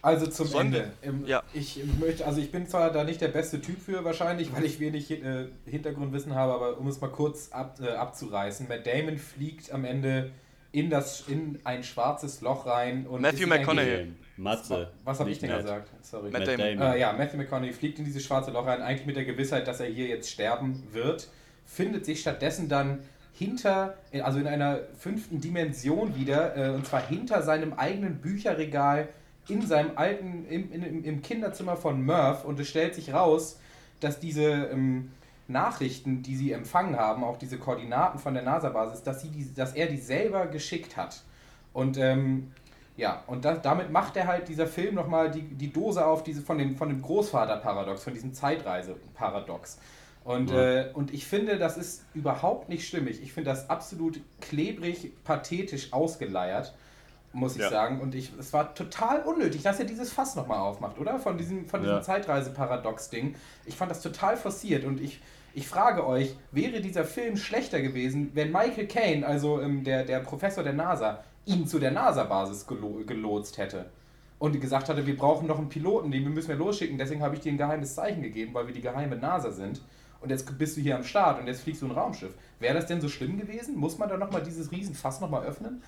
Also zum Sollen Ende. Ähm, Ja. Ich möchte, also ich bin zwar da nicht der beste Typ für wahrscheinlich, weil ich wenig äh, Hintergrundwissen habe, aber um es mal kurz ab, äh, abzureißen, Matt Damon fliegt am Ende in, das, in ein schwarzes Loch rein. Und Matthew McConaughey. Matze. Was habe ich denn Matt. gesagt? Sorry. Matt. Damon. Äh, ja, Matthew McConaughey fliegt in dieses schwarze Loch rein, eigentlich mit der Gewissheit, dass er hier jetzt sterben wird, findet sich stattdessen dann hinter, also in einer fünften Dimension wieder, äh, und zwar hinter seinem eigenen Bücherregal in seinem alten, im, im, im Kinderzimmer von Murph und es stellt sich raus, dass diese ähm, Nachrichten, die sie empfangen haben, auch diese Koordinaten von der NASA-Basis, dass, sie die, dass er die selber geschickt hat. Und ähm, ja, und da, damit macht er halt dieser Film nochmal die, die Dose auf diese von dem, von dem Großvater-Paradox, von diesem Zeitreise-Paradox. Und, äh, und ich finde, das ist überhaupt nicht stimmig. Ich finde das absolut klebrig, pathetisch ausgeleiert, muss ich Ja. sagen. Und ich, es war total unnötig, dass er dieses Fass nochmal aufmacht, oder? Von diesem, von diesem Ja. Zeitreise-Paradox-Ding. Ich fand das total forciert und ich, ich frage euch, wäre dieser Film schlechter gewesen, wenn Michael Caine, also ähm, der, der Professor der NASA, ihn zu der NASA-Basis gelo gelotst hätte? Und gesagt hatte, wir brauchen noch einen Piloten, den müssen wir losschicken, deswegen habe ich dir ein geheimes Zeichen gegeben, weil wir die geheime NASA sind. Und jetzt bist du hier am Start und jetzt fliegst du ein Raumschiff. Wäre das denn so schlimm gewesen? Muss man da nochmal dieses Riesenfass nochmal öffnen?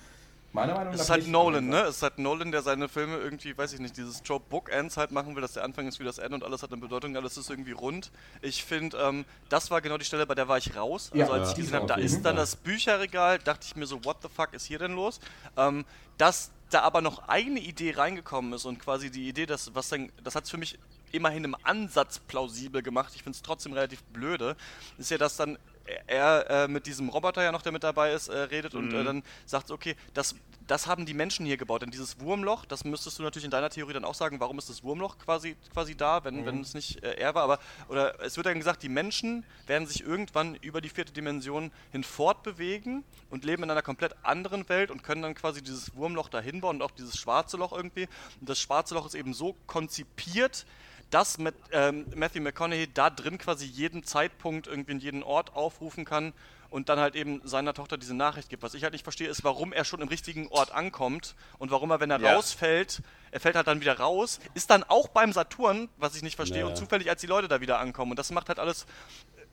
Meiner Meinung nach Es ist halt. Nolan, ne? Es ist halt Nolan, der seine Filme irgendwie, weiß ich nicht, dieses Trope Bookends halt machen will, dass der Anfang ist wie das Ende und alles hat eine Bedeutung, alles ist irgendwie rund. Ich finde, ähm, das war genau die Stelle, bei der war ich raus. Also Ja, als ich gesehen habe, da jeden ist dann das Bücherregal, dachte ich mir so, what the fuck ist hier denn los? Ähm, dass da aber noch eine Idee reingekommen ist und quasi die Idee, dass, was dann, das hat es für mich immerhin im Ansatz plausibel gemacht, ich finde es trotzdem relativ blöde, ist ja, dass dann er äh, mit diesem Roboter ja noch, der mit dabei ist, äh, redet und äh, dann sagt, okay, das, das haben die Menschen hier gebaut, denn dieses Wurmloch, das müsstest du natürlich in deiner Theorie dann auch sagen, warum ist das Wurmloch quasi, quasi da, wenn, wenn es nicht äh, er war, aber, oder es wird dann gesagt, die Menschen werden sich irgendwann über die vierte Dimension hin fortbewegen und leben in einer komplett anderen Welt und können dann quasi dieses Wurmloch dahin bauen und auch dieses schwarze Loch irgendwie. Und das schwarze Loch ist eben so konzipiert, dass mit, ähm, Matthew McConaughey da drin quasi jeden Zeitpunkt irgendwie in jeden Ort aufrufen kann und dann halt eben seiner Tochter diese Nachricht gibt. Was ich halt nicht verstehe, ist, warum er schon im richtigen Ort ankommt und warum er, wenn er Ja. rausfällt, er fällt halt dann wieder raus, ist dann auch beim Saturn, was ich nicht verstehe, Naja. und zufällig, als die Leute da wieder ankommen. Und das macht halt alles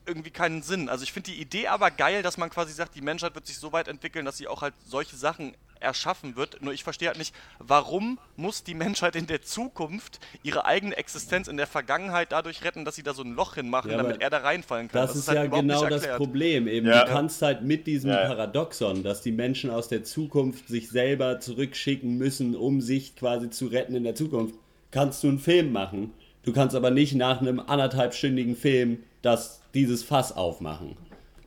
irgendwie keinen Sinn. Also ich finde die Idee aber geil, dass man quasi sagt, die Menschheit wird sich so weit entwickeln, dass sie auch halt solche Sachen erschaffen wird. Nur ich verstehe halt nicht, warum muss die Menschheit in der Zukunft ihre eigene Existenz in der Vergangenheit dadurch retten, dass sie da so ein Loch hinmachen, Ja, damit er da reinfallen kann. Das, ist halt ja genau das. Problem. Eben, Ja. du kannst halt mit diesem ja. Paradoxon, dass die Menschen aus der Zukunft sich selber zurückschicken müssen, um sich quasi zu retten in der Zukunft, kannst du einen Film machen. Du kannst aber nicht nach einem anderthalbstündigen Film das, dieses Fass aufmachen.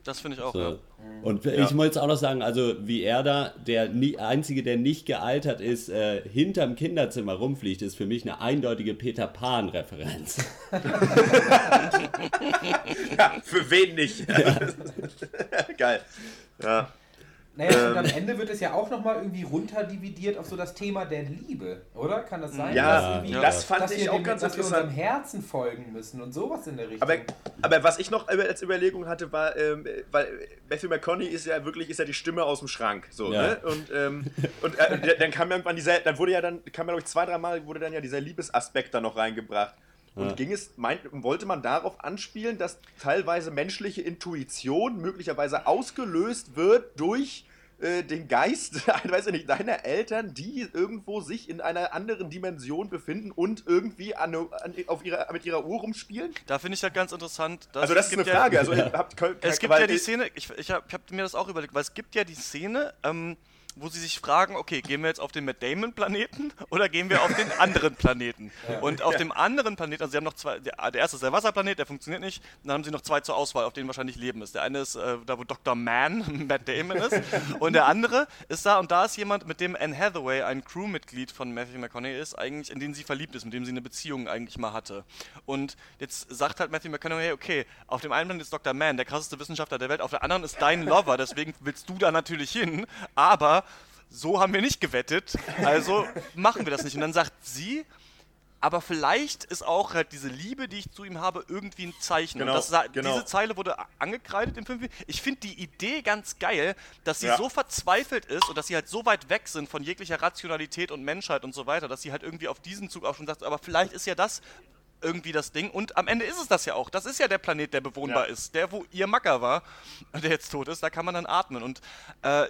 Das finde ich auch, So. ja. Und ich muss jetzt auch noch sagen, also wie er da, der nie, einzige, der nicht gealtert ist, äh, hinterm Kinderzimmer rumfliegt, ist für mich eine eindeutige Peter Pan-Referenz. <laughs> Ja, für wen nicht? <laughs> Geil. Ja. Naja, und Ähm. am Ende wird es ja auch nochmal irgendwie runterdividiert auf so das Thema der Liebe, oder? Kann das sein? Ja, Dass irgendwie- das fand dass ich wir auch dem, ganz dass wir interessant. unserem Herzen folgen müssen und sowas in der Richtung. Aber, aber was ich noch als Überlegung hatte, war, ähm, weil Matthew McConaughey ist ja wirklich ist ja die Stimme aus dem Schrank. So, Ja. ne? Und, ähm, und äh, dann kam irgendwann dieser, dann wurde ja dann, kam ja glaube ich zwei, dreimal wurde dann ja dieser Liebesaspekt da noch reingebracht. Und Ja. ging es, meint, wollte man darauf anspielen, dass teilweise menschliche Intuition möglicherweise ausgelöst wird durch äh, den Geist, <laughs> weiß ich nicht, deiner Eltern, die irgendwo sich in einer anderen Dimension befinden und irgendwie an, an, auf ihrer, mit ihrer Uhr rumspielen? Da finde ich halt ganz interessant. dass Also das ist eine gibt ja- Frage. Also, <laughs> habt, Es gibt ja die Szene, ich, ich habe ich hab mir das auch überlegt, weil es gibt ja die Szene, ähm, wo sie sich fragen, okay, gehen wir jetzt auf den Matt Damon Planeten oder gehen wir auf den anderen Planeten? <laughs> Und auf dem anderen Planeten, also sie haben noch zwei, der, der erste ist der Wasserplanet, der funktioniert nicht, dann haben sie noch zwei zur Auswahl, auf denen wahrscheinlich Leben ist. Der eine ist äh, da, wo Dr. Man, <laughs> Matt Damon ist, und der andere ist da, und da ist jemand, mit dem Anne Hathaway, ein Crewmitglied von Matthew McConaughey ist, eigentlich, in den sie verliebt ist, mit dem sie eine Beziehung eigentlich mal hatte. Und jetzt sagt halt Matthew McConaughey, okay, auf dem einen Planet ist Dr. Man, der krasseste Wissenschaftler der Welt, auf der anderen ist dein Lover, deswegen willst du da natürlich hin, aber so haben wir nicht gewettet, also machen wir das nicht. Und dann sagt sie, aber vielleicht ist auch halt diese Liebe, die ich zu ihm habe, irgendwie ein Zeichen. Genau, und das, genau. diese Zeile wurde angekreidet im Film. Ich finde die Idee ganz geil, dass sie Ja. so verzweifelt ist und dass sie halt so weit weg sind von jeglicher Rationalität und Menschheit und so weiter, dass sie halt irgendwie auf diesen Zug auch schon sagt, aber vielleicht ist ja das irgendwie das Ding. Und am Ende ist es das ja auch. Das ist ja der Planet, der bewohnbar Ja. ist. Der, wo ihr Macker war, <laughs> der jetzt tot ist, da kann man dann atmen. Und äh,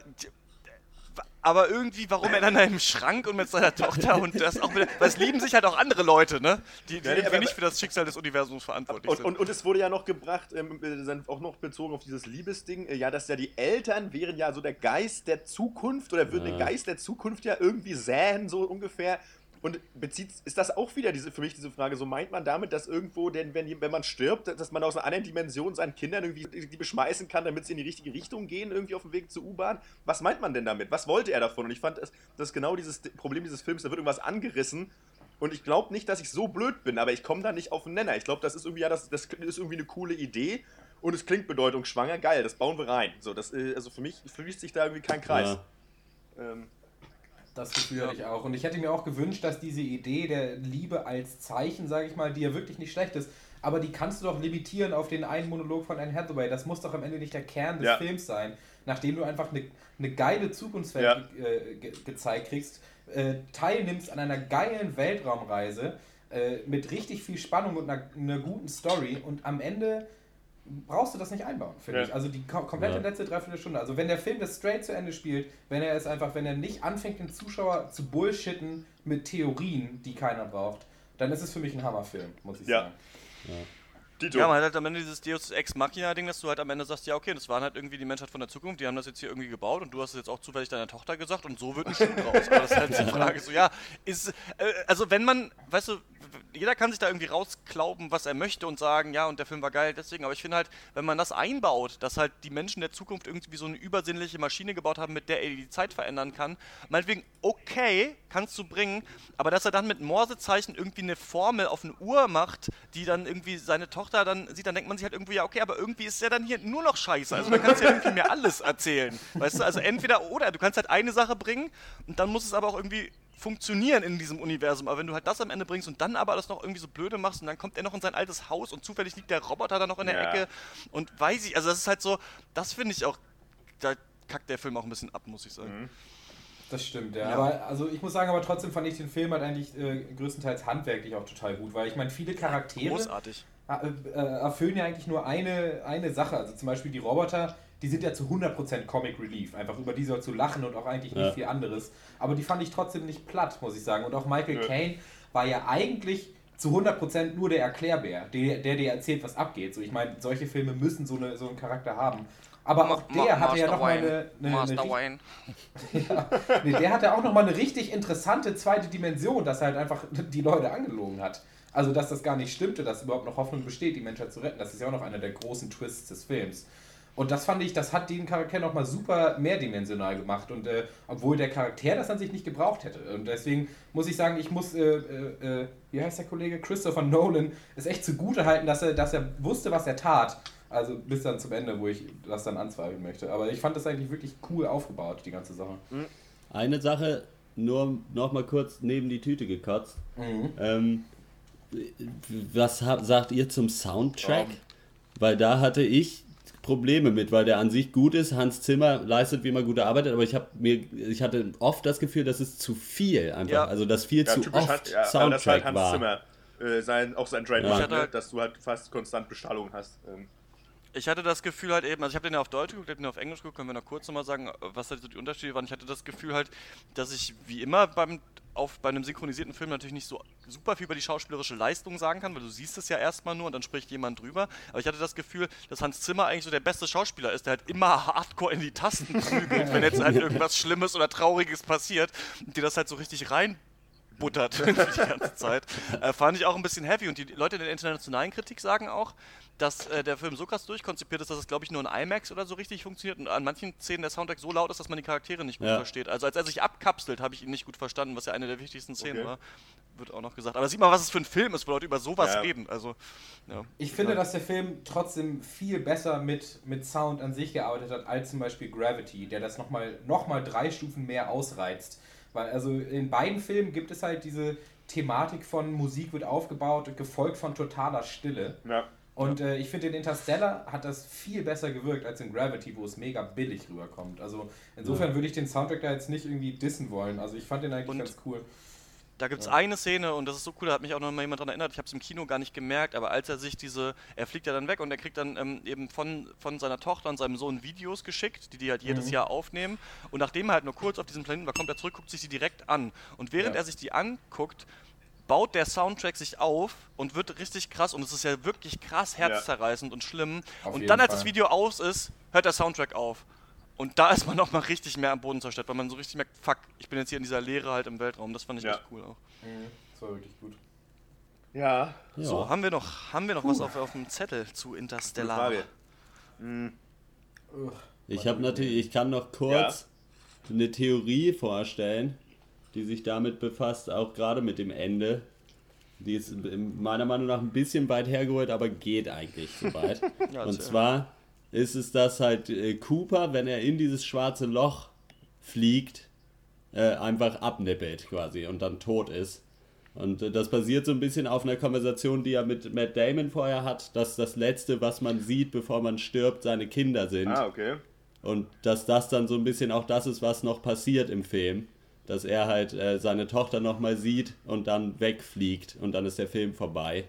aber irgendwie, warum er dann da im Schrank und mit seiner Tochter und das auch wieder, weil es lieben sich halt auch andere Leute, ne? Die, die Ja, irgendwie nicht für das Schicksal des Universums verantwortlich Und, sind. und, und es wurde ja noch gebracht, ähm, äh, auch noch bezogen auf dieses Liebesding, äh, ja, dass ja die Eltern wären ja so der Geist der Zukunft oder würden den Geist der Zukunft ja irgendwie säen, so ungefähr. Und bezieht, ist das auch wieder diese, für mich diese Frage, so meint man damit, dass irgendwo, denn wenn, wenn man stirbt, dass man aus einer anderen Dimension seinen Kindern irgendwie die beschmeißen kann, damit sie in die richtige Richtung gehen, irgendwie auf dem Weg zur U-Bahn? Was meint man denn damit? Was wollte er davon? Und ich fand, das, das ist genau dieses Problem dieses Films, da wird irgendwas angerissen und ich glaube nicht, dass ich so blöd bin, aber ich komme da nicht auf den Nenner. Ich glaube, das ist irgendwie, ja, das, das ist irgendwie eine coole Idee und es klingt bedeutungsschwanger. Geil, das bauen wir rein. So, das, äh, also für mich fließt sich da irgendwie kein Kreis. Ja. Ähm, Das Gefühl hatte ich auch. Und ich hätte mir auch gewünscht, dass diese Idee der Liebe als Zeichen, sage ich mal, die ja wirklich nicht schlecht ist, aber die kannst du doch limitieren auf den einen Monolog von Anne Hathaway. Das muss doch am Ende nicht der Kern des Ja. Films sein. Nachdem du einfach eine, eine geile Zukunftswelt Ja. ge ge gezeigt kriegst, äh, teilnimmst an einer geilen Weltraumreise äh, mit richtig viel Spannung und einer, einer guten Story und am Ende brauchst du das nicht einbauen, finde Ja. ich. Also die kom komplette Ja. letzte Dreiviertelstunde. Also wenn der Film das straight zu Ende spielt, wenn er es einfach, wenn er nicht anfängt, den Zuschauer zu bullshitten mit Theorien, die keiner braucht, dann ist es für mich ein Hammerfilm, muss ich Ja. sagen. Tito. Ja, man hat halt am Ende dieses Deus Ex Machina-Ding, dass du halt am Ende sagst, ja, okay, das waren halt irgendwie die Menschheit von der Zukunft, die haben das jetzt hier irgendwie gebaut und du hast es jetzt auch zufällig deiner Tochter gesagt und so wird ein Schuh draus. Aber das ist halt die <laughs> Frage, so, ja, ist, äh, also wenn man, weißt du, jeder kann sich da irgendwie rausklauben, was er möchte und sagen, ja, und der Film war geil, deswegen, aber ich finde halt, wenn man das einbaut, dass halt die Menschen der Zukunft irgendwie so eine übersinnliche Maschine gebaut haben, mit der er die Zeit verändern kann, meinetwegen, okay, kannst du bringen, aber dass er dann mit Morsezeichen irgendwie eine Formel auf eine Uhr macht, die dann irgendwie seine Tochter dann sieht, dann denkt man sich halt irgendwie, ja, okay, aber irgendwie ist ja dann hier nur noch scheiße. Also man kann ja irgendwie mir alles erzählen. Weißt du, also entweder oder. Du kannst halt eine Sache bringen und dann muss es aber auch irgendwie funktionieren in diesem Universum. Aber wenn du halt das am Ende bringst und dann aber alles noch irgendwie so blöde machst und dann kommt er noch in sein altes Haus und zufällig liegt der Roboter da noch in der Ja. Ecke und weiß ich, also das ist halt so, das finde ich auch, da kackt der Film auch ein bisschen ab, muss ich sagen. Das stimmt, ja. Aber also ich muss sagen, aber trotzdem fand ich den Film halt eigentlich äh, größtenteils handwerklich auch total gut, weil ich meine, viele Charaktere Großartig. Äh, äh, erfüllen ja eigentlich nur eine, eine Sache. Also zum Beispiel die Roboter, die sind ja zu 100% Comic Relief. Einfach über die sollst du lachen und auch eigentlich nicht Ja. viel anderes. Aber die fand ich trotzdem nicht platt, muss ich sagen. Und auch Michael. Caine war ja eigentlich zu 100% nur der Erklärbär, der, der dir erzählt, was abgeht. So, ich meine, solche Filme müssen so, eine, so einen Charakter haben. Aber auch Ma- der hatte ja nochmal Wayne. eine, eine, Master eine, Wayne. <laughs> Nee, der hatte auch nochmal eine richtig interessante zweite Dimension, dass er halt einfach die Leute angelogen hat. Also, dass das gar nicht stimmte, dass überhaupt noch Hoffnung besteht, die Menschheit zu retten. Das ist ja auch noch einer der großen Twists des Films. Und das fand ich, das hat den Charakter nochmal super mehrdimensional gemacht. Und äh, obwohl der Charakter das an sich nicht gebraucht hätte. Und deswegen muss ich sagen, ich muss, äh, äh, äh, wie heißt der Kollege? Christopher Nolan, es echt zugute halten, dass er, dass er wusste, was er tat. Also bis dann zum Ende, wo ich das dann anzweifeln möchte. Aber ich fand das eigentlich wirklich cool aufgebaut, die ganze Sache. Eine Sache, nur noch mal kurz neben die Tüte gekotzt. Ähm, was hab, sagt ihr zum Soundtrack? Weil da hatte ich Probleme mit, weil der an sich gut ist. Hans Zimmer leistet wie immer gute Arbeit, aber ich habe mir, ich hatte oft das Gefühl, dass es zu viel einfach, Ja. also dass viel ja, zu oft hat, ja, aber das Soundtrack halt Hans war. Zimmer. Äh, sein, auch sein Trademark, Ja. ne? dass du halt fast konstant Bestallung hast. Ähm, Ich hatte das Gefühl halt eben, also ich habe den ja auf Deutsch geguckt, ich habe den auf Englisch geguckt, können wir noch kurz nochmal sagen, was da so die Unterschiede waren. Ich hatte das Gefühl halt, dass ich wie immer beim auf, bei einem synchronisierten Film natürlich nicht so super viel über die schauspielerische Leistung sagen kann, weil du siehst es ja erstmal nur und dann spricht jemand drüber. Aber ich hatte das Gefühl, dass Hans Zimmer eigentlich so der beste Schauspieler ist, der halt immer hardcore in die Tasten prügelt, wenn jetzt halt <laughs> irgendwas Schlimmes oder Trauriges passiert und dir das halt so richtig rein buttert <laughs> die ganze Zeit. Äh, fand ich auch ein bisschen heavy. Und die Leute in der internationalen Kritik sagen auch, dass äh, der Film so krass durchkonzipiert ist, dass es, glaube ich, nur in IMAX oder so richtig funktioniert und an manchen Szenen der Soundtrack so laut ist, dass man die Charaktere nicht gut Ja. versteht. Also als er sich abkapselt, habe ich ihn nicht gut verstanden, was ja eine der wichtigsten Szenen Okay. war. Wird auch noch gesagt. Aber sieht mal, was es für ein Film ist, wo Leute über sowas Ja. reden. Also, ja. Ich finde, dass der Film trotzdem viel besser mit, mit Sound an sich gearbeitet hat, als zum Beispiel Gravity, der das nochmal noch mal drei Stufen mehr ausreizt. Weil also in beiden Filmen gibt es halt diese Thematik von Musik wird aufgebaut, gefolgt von totaler Stille. ja. Und äh, ich finde, in Interstellar hat das viel besser gewirkt als in Gravity, wo es mega billig rüberkommt. Also insofern würde ich den Soundtrack da jetzt nicht irgendwie dissen wollen. Also ich fand den eigentlich Und- ganz cool. Da gibt es eine Szene und das ist so cool, da hat mich auch noch mal jemand dran erinnert. Ich habe es im Kino gar nicht gemerkt, aber als er sich diese, er fliegt ja dann weg und er kriegt dann ähm, eben von, von seiner Tochter und seinem Sohn Videos geschickt, die die halt jedes Jahr aufnehmen. Und nachdem er halt nur kurz auf diesem Planeten war, kommt er zurück, guckt sich die direkt an. Und während Ja. er sich die anguckt, baut der Soundtrack sich auf und wird richtig krass und es ist ja wirklich krass herzzerreißend und schlimm. Auf und dann, als Fall. das Video aus ist, hört der Soundtrack auf. Und da ist man <laughs> noch mal richtig mehr am Boden zerstört, weil man so richtig merkt, fuck, ich bin jetzt hier in dieser Leere halt im Weltraum. Das fand ich Ja. echt cool auch. Das war wirklich gut. Ja, Ja. So, haben wir noch, haben wir noch was auf, auf dem Zettel zu Interstellar? Frage. Ich habe natürlich, ich kann noch kurz eine Theorie vorstellen, die sich damit befasst, auch gerade mit dem Ende. Die ist meiner Meinung nach ein bisschen weit hergeholt, aber geht eigentlich soweit. <laughs> Ja, Und zwar ist es, dass halt äh, Cooper, wenn er in dieses schwarze Loch fliegt, äh, einfach abnippelt quasi und dann tot ist. Und äh, das basiert so ein bisschen auf einer Konversation, die er mit Matt Damon vorher hat, dass das Letzte, was man sieht, bevor man stirbt, seine Kinder sind. Ah, okay. Und dass das dann so ein bisschen auch das ist, was noch passiert im Film. Dass er halt äh, seine Tochter nochmal sieht und dann wegfliegt und dann ist der Film vorbei.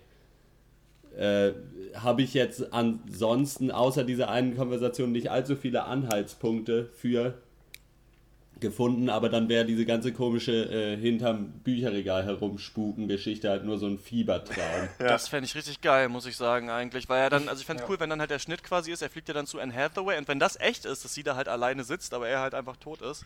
Äh, Habe ich jetzt ansonsten außer dieser einen Konversation nicht allzu viele Anhaltspunkte für gefunden, aber dann wäre diese ganze komische äh, hinterm Bücherregal herumspuken Geschichte halt nur so ein Fiebertraum. <laughs> Das fände ich richtig geil, muss ich sagen, eigentlich. Weil er dann, also ich fände es cool, wenn dann halt der Schnitt quasi ist, er fliegt ja dann zu Anne Hathaway und wenn das echt ist, dass sie da halt alleine sitzt, aber er halt einfach tot ist,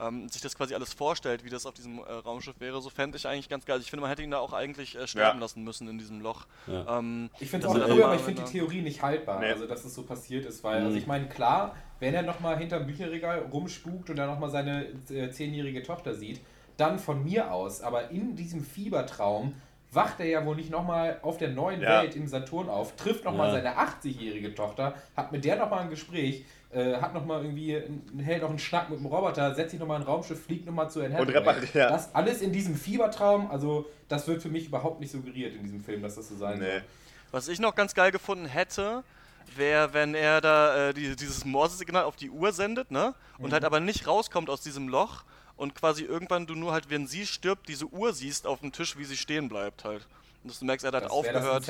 ähm, sich das quasi alles vorstellt, wie das auf diesem äh, Raumschiff wäre, so fände ich eigentlich ganz geil. Also Ich finde, man hätte ihn da auch eigentlich äh, sterben Ja. lassen müssen in diesem Loch. Ja. Ähm, Ich finde es auch cool, aber ich finde die Theorie nicht haltbar, Nee. also dass es so passiert ist, weil, also ich meine, klar, wenn er nochmal hinterm Bücherregal rumspukt und dann nochmal seine äh, zehnjährige Tochter sieht, dann von mir aus, aber in diesem Fiebertraum wacht er ja wohl nicht nochmal auf der neuen Ja. Welt im Saturn auf, trifft nochmal Ja. seine 80-jährige Tochter, hat mit der nochmal ein Gespräch, äh, hat nochmal irgendwie, hält noch einen Schnack mit dem Roboter, setzt sich nochmal in ein Raumschiff, fliegt nochmal zu Anne Und repariert, ja. Das alles in diesem Fiebertraum, also das wird für mich überhaupt nicht suggeriert in diesem Film, dass das so sein Nee. soll. Was ich noch ganz geil gefunden hätte, wäre, wenn er da äh, die, dieses Morse-Signal auf die Uhr sendet, ne? Und Mhm. halt aber nicht rauskommt aus diesem Loch und quasi irgendwann du nur halt, wenn sie stirbt, diese Uhr siehst auf dem Tisch, wie sie stehen bleibt halt. Und dass du merkst, er hat Das aufgehört,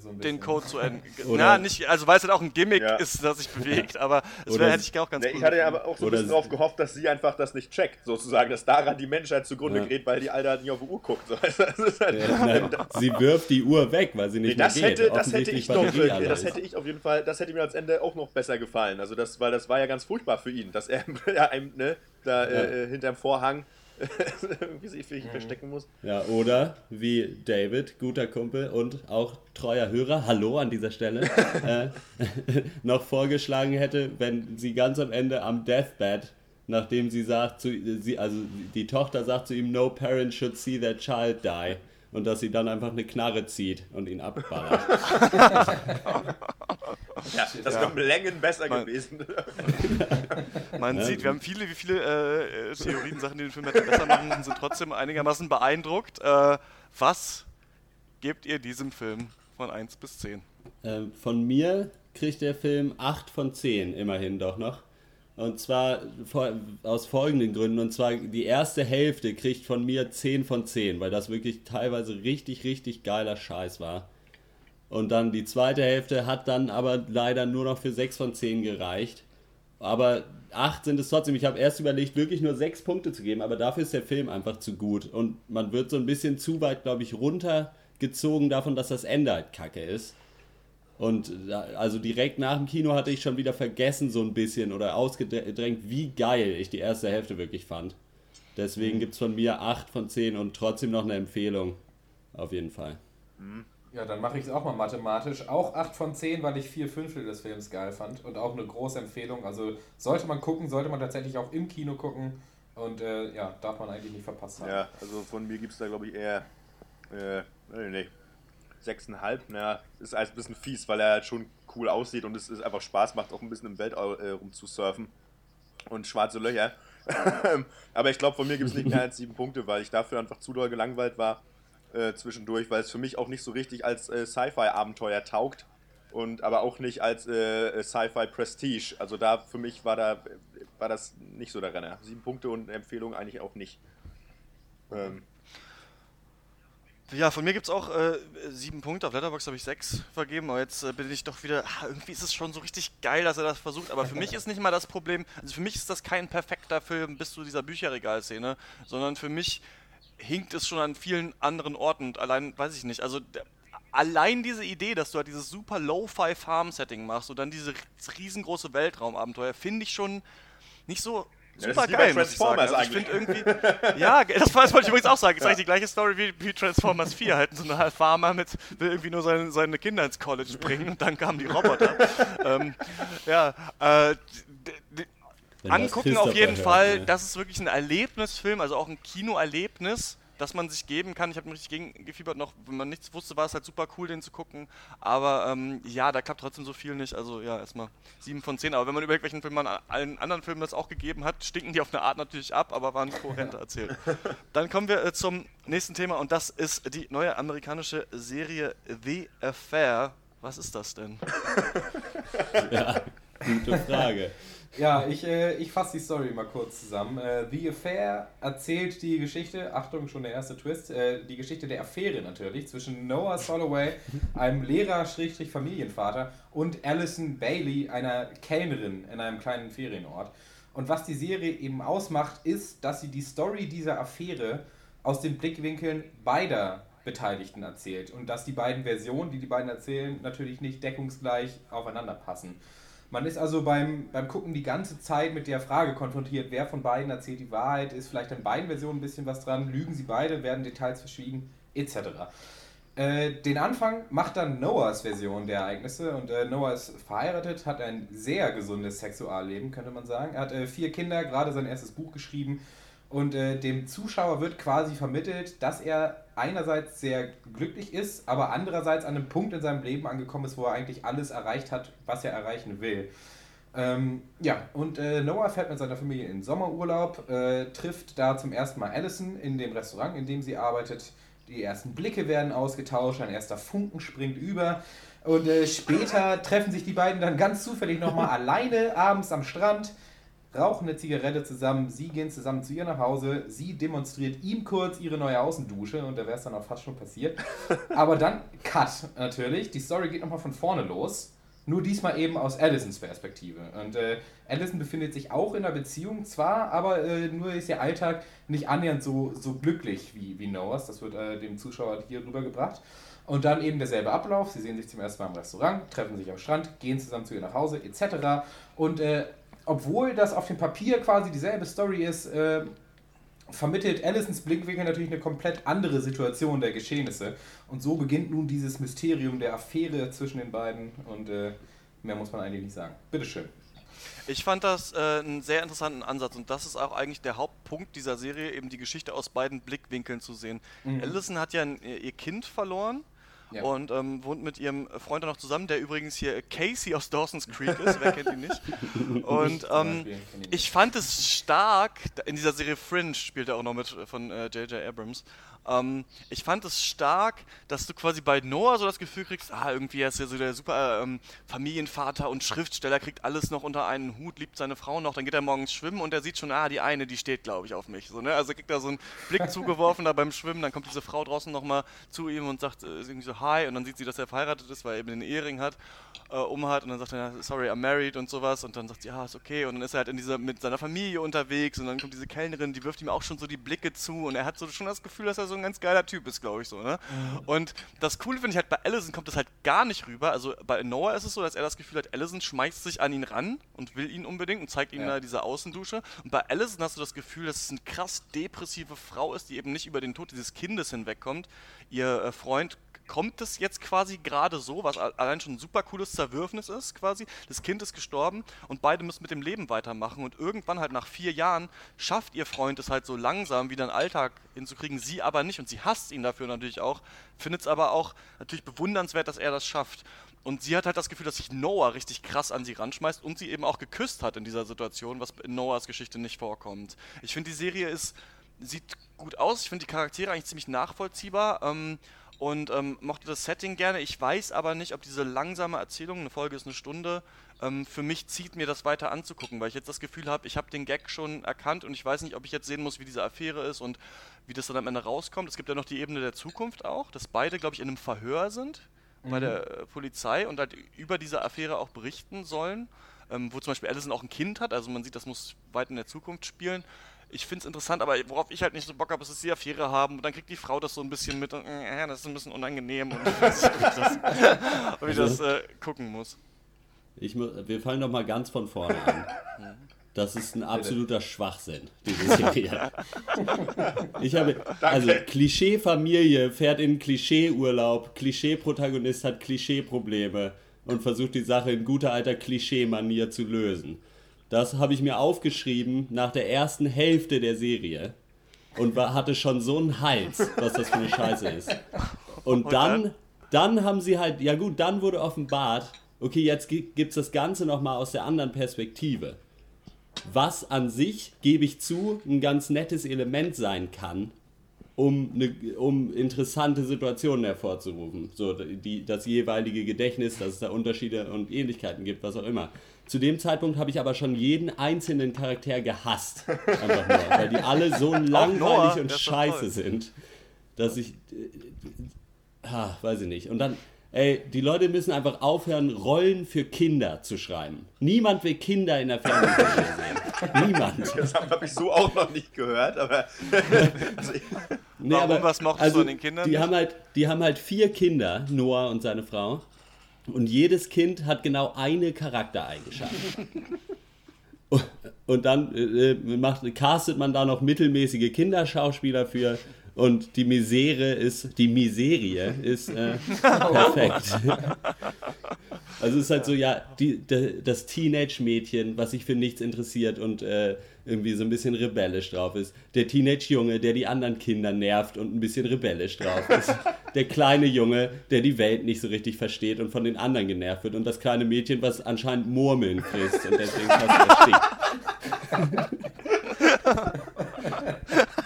so den Code zu enden. <laughs> Na, nicht, also weil es halt auch ein Gimmick Ja. ist, das sich bewegt, <laughs> aber das wär, hätte ich auch ganz Nee, cool ich hatte ja aber auch so ein bisschen darauf gehofft, dass sie einfach das nicht checkt, sozusagen, dass daran die Menschheit zugrunde Ja. gerät, weil die Alter nie auf die Uhr guckt. So, also, <laughs> das ist halt, Nein, sie wirft die Uhr weg, weil sie Nee, nicht das mehr geht. hätte, das hätte ich noch, Batterie alle das hätte ich auf jeden Fall, das hätte mir als Ende auch noch besser gefallen. Also das, weil das war ja ganz furchtbar für ihn, dass er ja, einem, ne, da äh, hinterm Vorhang <laughs> irgendwie sich für ihn verstecken muss. Ja, oder wie David, guter Kumpel und auch treuer Hörer, hallo an dieser Stelle, <laughs> äh, <laughs> noch vorgeschlagen hätte, wenn sie ganz am Ende am Deathbed, nachdem sie sagt, zu, sie, also die Tochter sagt zu ihm, no parent should see their child die. Und dass sie dann einfach eine Knarre zieht und ihn abballert. <laughs> Ja, das wäre um Längen besser Man- gewesen. <laughs> Man sieht, wir haben viele, wie viele äh, äh, Theorien, Sachen, die den Film hätten besser machen sind trotzdem einigermaßen beeindruckt. Äh, was gebt ihr diesem Film von 1 bis 10? Ähm, von mir kriegt der Film 8 von 10 immerhin doch noch. Und zwar aus folgenden Gründen. Und zwar die erste Hälfte kriegt von mir 10 von 10, weil das wirklich teilweise richtig, richtig geiler Scheiß war. Und dann die zweite Hälfte hat dann aber leider nur noch für 6 von 10 gereicht. Aber 8 sind es trotzdem. Ich habe erst überlegt, wirklich nur 6 Punkte zu geben, aber dafür ist der Film einfach zu gut. Und man wird so ein bisschen zu weit, glaube ich, runtergezogen davon, dass das Ende halt kacke ist. Und da- also direkt nach dem Kino hatte ich schon wieder vergessen, so ein bisschen oder ausgedrängt, wie geil ich die erste Hälfte wirklich fand. Deswegen gibt es von mir 8 von 10 und trotzdem noch eine Empfehlung. Auf jeden Fall. Ja, dann mache ich es auch mal mathematisch. Auch 8 von 10, weil ich vier Fünftel des Films geil fand. Und auch eine große Empfehlung. Also sollte man gucken, sollte man tatsächlich auch im Kino gucken. Und äh, ja, darf man eigentlich nicht verpasst haben. Ja, also von mir gibt es da glaube ich eher, äh, nee, nee, 6,5. Naja, ist alles ein bisschen fies, weil er halt schon cool aussieht und es ist einfach Spaß macht, auch ein bisschen im Weltall äh, rumzusurfen. Und schwarze Löcher. <laughs> Aber ich glaube, von mir gibt es nicht mehr als sieben Punkte, weil ich dafür einfach zu doll gelangweilt war äh, zwischendurch, weil es für mich auch nicht so richtig als äh, Sci-Fi-Abenteuer taugt. Und aber auch nicht als äh, Sci-Fi Prestige. Also da für mich war da war das nicht so der Renner. Sieben Punkte und Empfehlung eigentlich auch nicht. Ähm, Ja, von mir gibt es auch äh, sieben Punkte. Auf Letterboxd habe ich sechs vergeben, aber jetzt äh, bin ich doch wieder. Ah, irgendwie ist es schon so richtig geil, dass er das versucht. Aber für mich ist nicht mal das Problem. Also für mich ist das kein perfekter Film bis zu dieser Bücherregalszene, sondern für mich hinkt es schon an vielen anderen Orten. Und allein, weiß ich nicht. Also allein diese Idee, dass du halt dieses super Lo-Fi Farm-Setting machst und dann dieses riesengroße Weltraumabenteuer, finde ich schon nicht so super ist wie bei geil, muss ich sagen. Transformers Also ich finde irgendwie, <laughs> ja, das wollte ich übrigens auch sagen. Das ist eigentlich die gleiche Story wie, wie Transformers 4. Halt so ein Farmer mit, will irgendwie nur seine, seine Kinder ins College bringen und <laughs> dann kamen die Roboter. ähm, ja, äh, angucken auf jeden hört, Fall. ne? Das ist wirklich ein Erlebnisfilm, also auch ein Kinoerlebnis, das man sich geben kann. Ich habe mir richtig gegen gefiebert noch, wenn man nichts wusste, war es halt super cool, den zu gucken. Aber ähm, ja, da klappt trotzdem so viel nicht. Also ja, erstmal 7 von 10. Aber wenn man über irgendwelchen Filmen, an allen anderen Filmen das auch gegeben hat, stinken die auf eine Art natürlich ab, aber waren kohärenter erzählt. Dann kommen wir äh, zum nächsten Thema und das ist die neue amerikanische Serie The Affair. Was ist das denn? <laughs> Ja, gute Frage. Ja, ich, äh, ich fasse die Story mal kurz zusammen. Äh, The Affair erzählt die Geschichte, Achtung, schon der erste Twist, äh, die Geschichte der Affäre natürlich zwischen Noah Soloway, einem Lehrer-Familienvater, und Alison Bailey, einer Kellnerin in einem kleinen Ferienort. Und was die Serie eben ausmacht, ist, dass sie die Story dieser Affäre aus den Blickwinkeln beider Beteiligten erzählt. Und dass die beiden Versionen, die die beiden erzählen, natürlich nicht deckungsgleich aufeinander passen. Man ist also beim, beim Gucken die ganze Zeit mit der Frage konfrontiert, wer von beiden erzählt die Wahrheit, ist vielleicht an beiden Versionen ein bisschen was dran, lügen sie beide, werden Details verschwiegen, etc. Äh, den Anfang macht dann Noahs Version der Ereignisse und äh, Noah ist verheiratet, hat ein sehr gesundes Sexualleben, könnte man sagen. Er hat äh, vier Kinder, gerade sein erstes Buch geschrieben und äh, dem Zuschauer wird quasi vermittelt, dass er einerseits sehr glücklich ist, aber andererseits an einem Punkt in seinem Leben angekommen ist, wo er eigentlich alles erreicht hat, was er erreichen will. Ähm, ja, und äh, Noah fährt mit seiner Familie in Sommerurlaub, äh, trifft da zum ersten Mal Allison in dem Restaurant, in dem sie arbeitet. Die ersten Blicke werden ausgetauscht, ein erster Funken springt über. Und äh, später treffen sich die beiden dann ganz zufällig nochmal <laughs> alleine abends am Strand, rauchen eine Zigarette zusammen, sie gehen zusammen zu ihr nach Hause, sie demonstriert ihm kurz ihre neue Außendusche und da wäre es dann auch fast schon passiert. <laughs> Aber dann Cut natürlich, die Story geht nochmal von vorne los. Nur diesmal eben aus Allisons Perspektive. Und äh, Allison befindet sich auch in einer Beziehung, zwar, aber äh, nur ist ihr Alltag nicht annähernd so, so glücklich wie, wie Noahs. Das wird äh, dem Zuschauer hier rübergebracht. Und dann eben derselbe Ablauf. Sie sehen sich zum ersten Mal im Restaurant, treffen sich am Strand, gehen zusammen zu ihr nach Hause, etc. Und äh, obwohl das auf dem Papier quasi dieselbe Story ist, äh, vermittelt Allisons Blickwinkel natürlich eine komplett andere Situation der Geschehnisse. Und so beginnt nun dieses Mysterium der Affäre zwischen den beiden. Und äh, mehr muss man eigentlich nicht sagen. Bitteschön. Ich fand das äh, einen sehr interessanten Ansatz und das ist auch eigentlich der Hauptpunkt dieser Serie, eben die Geschichte aus beiden Blickwinkeln zu sehen. Mhm. Allison hat ja ein, ihr Kind verloren Ja. und ähm, wohnt mit ihrem Freund noch zusammen, der übrigens hier Casey aus Dawson's Creek ist, wer kennt ihn nicht. <laughs> Und ähm, ich fand es stark, in dieser Serie Fringe spielt er auch noch mit äh, von J.J. Abrams. Ähm, ich fand es stark, dass du quasi bei Noah so das Gefühl kriegst, ah, irgendwie er ist ja so der super ähm, Familienvater und Schriftsteller, kriegt alles noch unter einen Hut, liebt seine Frau noch, dann geht er morgens schwimmen und er sieht schon, ah, die eine, die steht, glaube ich, auf mich. So, ne? Also kriegt er so einen Blick <laughs> zugeworfen da beim Schwimmen, dann kommt diese Frau draußen nochmal zu ihm und sagt äh, irgendwie so Hi und dann sieht sie, dass er verheiratet ist, weil er eben den Ehering hat, äh, um hat und dann sagt er, sorry, I'm married und sowas und dann sagt sie, ja, ist okay und dann ist er halt in dieser, mit seiner Familie unterwegs und dann kommt diese Kellnerin, die wirft ihm auch schon so die Blicke zu und er hat so schon das Gefühl, dass er so ein ganz geiler Typ ist, glaube ich so, ne? Und das Coole finde ich halt, bei Allison kommt das halt gar nicht rüber, also bei Noah ist es so, dass er das Gefühl hat, Allison schmeißt sich an ihn ran und will ihn unbedingt und zeigt ihm Ja. da diese Außendusche und bei Allison hast du das Gefühl, dass es eine krass depressive Frau ist, die eben nicht über den Tod dieses Kindes hinwegkommt. Ihr äh, Freund kommt es jetzt quasi gerade so, was allein schon ein super cooles Zerwürfnis ist, quasi. Das Kind ist gestorben und beide müssen mit dem Leben weitermachen. Und irgendwann halt nach vier Jahren schafft ihr Freund es halt so langsam wieder einen Alltag hinzukriegen, sie aber nicht. Und sie hasst ihn dafür natürlich auch, findet es aber auch natürlich bewundernswert, dass er das schafft. Und sie hat halt das Gefühl, dass sich Noah richtig krass an sie ranschmeißt und sie eben auch geküsst hat in dieser Situation, was in Noahs Geschichte nicht vorkommt. Ich finde, die Serie ist sieht gut aus. Ich finde die Charaktere eigentlich ziemlich nachvollziehbar. Ähm, und ähm, mochte das Setting gerne. Ich weiß aber nicht, ob diese langsame Erzählung, eine Folge ist eine Stunde, ähm, für mich zieht mir das weiter anzugucken, weil ich jetzt das Gefühl habe, ich habe den Gag schon erkannt und ich weiß nicht, ob ich jetzt sehen muss, wie diese Affäre ist und wie das dann am Ende rauskommt. Es gibt ja noch die Ebene der Zukunft auch, dass beide, glaube ich, in einem Verhör sind bei der äh, Polizei und halt über diese Affäre auch berichten sollen, ähm, wo zum Beispiel Allison auch ein Kind hat, also man sieht, das muss weit in der Zukunft spielen. Ich finde es interessant, aber worauf ich halt nicht so Bock habe, ist, dass sie Affäre haben und dann kriegt die Frau das so ein bisschen mit und äh, das ist ein bisschen unangenehm und <laughs> ich weiß nicht, ob ich das, ob ich das äh, gucken muss. Ich mu wir fangen doch mal ganz von vorne an. Das ist ein absoluter Schwachsinn, diese Serie. <laughs> Ich habe, also Klischee-Familie fährt in Klischee-Urlaub, Klischee-Protagonist hat Klischee-Probleme und versucht die Sache in guter alter Klischee-Manier zu lösen. Das habe ich mir aufgeschrieben nach der ersten Hälfte der Serie und war, hatte schon so einen Hals, was das für eine Scheiße ist. Und dann, dann haben sie halt, ja gut, dann wurde offenbart, okay, jetzt gibt es das Ganze nochmal aus der anderen Perspektive. Was an sich, gebe ich zu, ein ganz nettes Element sein kann, um, ne, um interessante Situationen hervorzurufen. So, die, das jeweilige Gedächtnis, dass es da Unterschiede und Ähnlichkeiten gibt, was auch immer. Zu dem Zeitpunkt habe ich aber schon jeden einzelnen Charakter gehasst. Einfach nur, weil die alle so langweilig Noah, und scheiße sind, dass ich. Äh, ah, weiß ich nicht. Und dann, ey, die Leute müssen einfach aufhören, Rollen für Kinder zu schreiben. Niemand will Kinder in der Fernsehserie sehen. Niemand. <laughs> Das habe ich so auch noch nicht gehört, aber <laughs> also, Nee, Warum? Was mochtest du an den Kindern Die nicht? haben, halt, die haben halt vier Kinder, Noah und seine Frau. Und jedes Kind hat genau eine Charaktereigenschaft. <laughs> Und- dann äh, macht, castet man da noch mittelmäßige Kinderschauspieler für. Und die Misere ist, die Miserie ist äh, <laughs> perfekt. Also es ist halt so, ja, die, das Teenage-Mädchen, was sich für nichts interessiert und äh, irgendwie so ein bisschen rebellisch drauf ist. Der Teenage-Junge, der die anderen Kinder nervt und ein bisschen rebellisch drauf ist. <laughs> Der kleine Junge, der die Welt nicht so richtig versteht und von den anderen genervt wird. Und das kleine Mädchen, was anscheinend Murmeln frisst und deswegen fast erstickt. <laughs>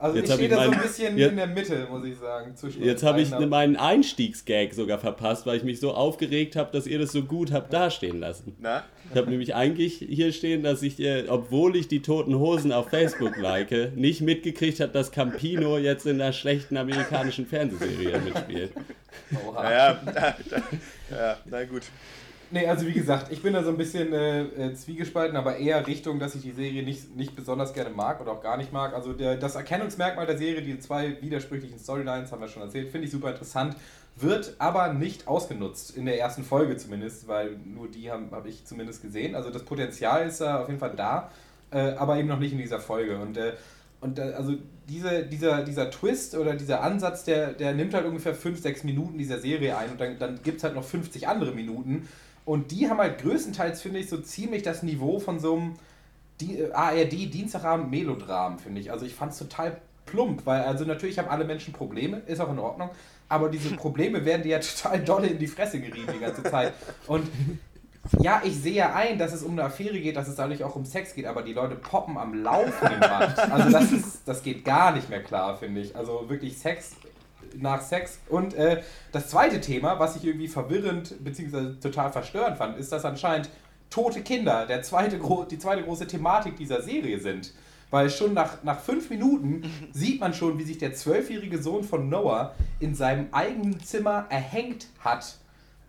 Also Jetzt ich stehe ich da so ein bisschen Ja. in der Mitte, muss ich sagen. Jetzt habe ich meinen Einstiegsgag sogar verpasst, weil ich mich so aufgeregt habe, dass ihr das so gut habt dastehen lassen. na? Ich habe nämlich eigentlich hier stehen, dass ich, äh, obwohl ich die Toten Hosen auf Facebook like, nicht mitgekriegt habe, dass Campino jetzt in einer schlechten amerikanischen Fernsehserie mitspielt. Oha. Naja, da, da, ja, na gut. Nee, also wie gesagt, ich bin da so ein bisschen äh, äh, zwiegespalten, aber eher Richtung, dass ich die Serie nicht, nicht besonders gerne mag oder auch gar nicht mag. Also der, das Erkennungsmerkmal der Serie, die zwei widersprüchlichen Storylines, haben wir schon erzählt, finde ich super interessant, wird aber nicht ausgenutzt, in der ersten Folge zumindest, weil nur die habe hab ich zumindest gesehen. Also das Potenzial ist da auf jeden Fall da, äh, aber eben noch nicht in dieser Folge. Und äh, und äh, also diese, dieser, dieser Twist oder dieser Ansatz, der, der nimmt halt ungefähr 5, 6 Minuten dieser Serie ein und dann, dann gibt es halt noch 50 andere Minuten. Und die haben halt größtenteils, finde ich, so ziemlich das Niveau von so einem äh, ARD Dienstagabend Melodram, finde ich. Also ich fand es total plump, weil also natürlich haben alle Menschen Probleme, ist auch in Ordnung, aber diese <laughs> Probleme werden dir ja total dolle in die Fresse gerieben die ganze Zeit. Und ja, ich sehe ja ein, dass es um eine Affäre geht, dass es dadurch auch um Sex geht, aber die Leute poppen am laufenden Band. Also das, <laughs> ist, das geht gar nicht mehr klar, finde ich. Also wirklich Sex nach Sex. Und äh, das zweite Thema, was ich irgendwie verwirrend bzw. total verstörend fand, ist, dass anscheinend tote Kinder der zweite gro die zweite große Thematik dieser Serie sind. Weil schon nach, nach fünf Minuten sieht man schon, wie sich der zwölfjährige Sohn von Noah in seinem eigenen Zimmer erhängt hat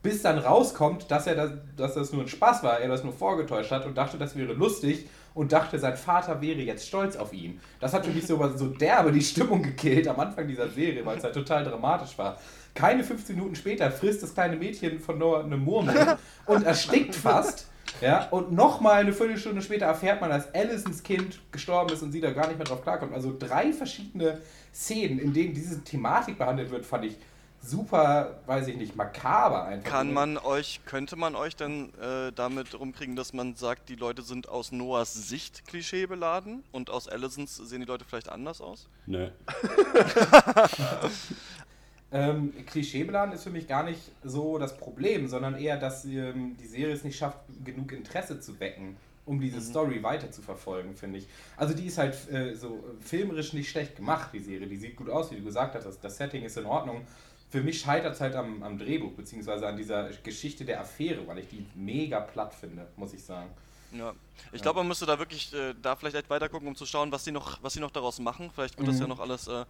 bis dann rauskommt, dass er das, dass das nur ein Spaß war, er das nur vorgetäuscht hat und dachte, das wäre lustig und dachte, sein Vater wäre jetzt stolz auf ihn. Das hat für mich so, so derbe die Stimmung gekillt am Anfang dieser Serie, weil es halt total dramatisch war. Keine 15 Minuten später frisst das kleine Mädchen von Noah eine Murmel und erstickt fast. Ja, und nochmal eine Viertelstunde später erfährt man, dass Allisons Kind gestorben ist und sie da gar nicht mehr drauf klarkommt. Also drei verschiedene Szenen, in denen diese Thematik behandelt wird, fand ich super, weiß ich nicht, makaber einfach. Kann man euch, könnte man euch dann äh, damit rumkriegen, dass man sagt, die Leute sind aus Noahs Sicht klischeebeladen und aus Allisons sehen die Leute vielleicht anders aus? Nö. <laughs> Ähm, Klischeebeladen ist für mich gar nicht so das Problem, sondern eher, dass ähm, die Serie es nicht schafft, genug Interesse zu wecken um diese Story weiter zu verfolgen, finde ich. Also die ist halt äh, so filmerisch nicht schlecht gemacht, die Serie. Die sieht gut aus, wie du gesagt hast. Das, das Setting ist in Ordnung. Für mich scheitert es halt am, am Drehbuch, beziehungsweise an dieser Geschichte der Affäre, weil ich die mega platt finde, muss ich sagen. Ja. Ich glaube, man müsste da wirklich äh, da vielleicht echt weiter gucken, um zu schauen, was sie noch, was sie noch daraus machen. Vielleicht wird das ja noch alles äh,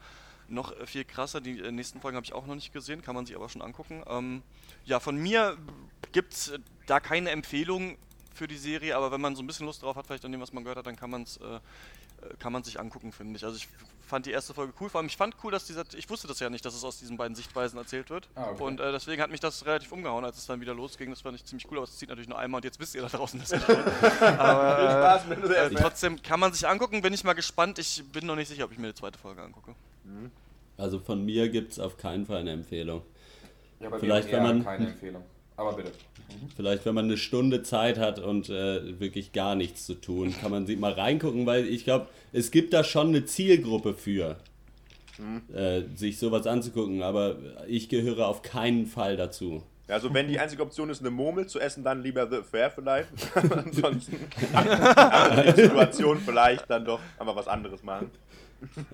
noch äh, viel krasser. Die äh, nächsten Folgen habe ich auch noch nicht gesehen, kann man sich aber schon angucken. Ähm, ja, von mir gibt es äh, da keine Empfehlung für die Serie, aber wenn man so ein bisschen Lust drauf hat, vielleicht an dem, was man gehört hat, dann kann man es äh, kann man sich angucken, finde ich. Also ich fand die erste Folge cool. Vor allem, ich fand cool, dass dieser, ich wusste das ja nicht, dass es aus diesen beiden Sichtweisen erzählt wird. Ah, okay. Und äh, deswegen hat mich das relativ umgehauen, als es dann wieder losging. Das fand ich ziemlich cool, aber es zieht natürlich nur einmal und jetzt wisst ihr da draußen das nicht. <laughs> aber Viel Spaß mit äh, trotzdem kann man sich angucken, bin ich mal gespannt. Ich bin noch nicht sicher, ob ich mir die zweite Folge angucke. Also von mir gibt es auf keinen Fall eine Empfehlung. Ja, bei Vielleicht, wenn man- keine Empfehlung. Aber bitte. Vielleicht, wenn man eine Stunde Zeit hat und äh, wirklich gar nichts zu tun, kann man sie mal reingucken, weil ich glaube, es gibt da schon eine Zielgruppe für, äh, sich sowas anzugucken, aber ich gehöre auf keinen Fall dazu. Also wenn die einzige Option ist, eine Murmel zu essen, dann lieber The Affair vielleicht. <laughs> <laughs> Ansonsten der Situation vielleicht dann doch einfach was anderes machen. <laughs>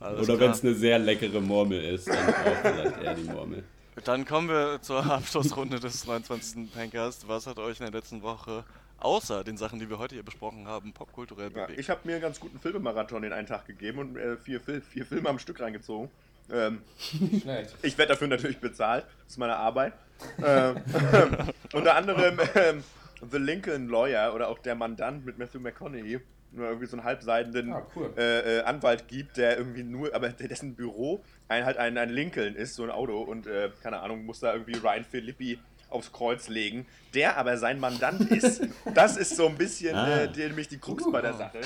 Alles Oder wenn es eine sehr leckere Murmel ist, dann auch vielleicht eher die Murmel. Dann kommen wir zur <laughs> Abschlussrunde des 29. Pancast. Was hat euch in der letzten Woche, außer den Sachen, die wir heute hier besprochen haben, popkulturell Ja, bewegt? ich habe mir einen ganz guten Filmemarathon in einen Tag gegeben und äh, vier, Fil vier Filme am Stück reingezogen. Ähm, <laughs> Schlecht. ich werde dafür natürlich bezahlt. Das ist meine Arbeit. ähm, <laughs> unter anderem ähm, The Lincoln Lawyer oder auch Der Mandant mit Matthew McConaughey. Nur irgendwie so einen halbseidenden Ah, cool. äh, äh, Anwalt gibt, der irgendwie nur, aber der- dessen Büro ein, halt ein, ein Lincoln ist, so ein Auto und äh, keine Ahnung, muss da irgendwie Ryan Philippi aufs Kreuz legen, der aber sein Mandant <laughs> ist. Das ist so ein bisschen Ah. äh, der, nämlich die Krux bei der Sache.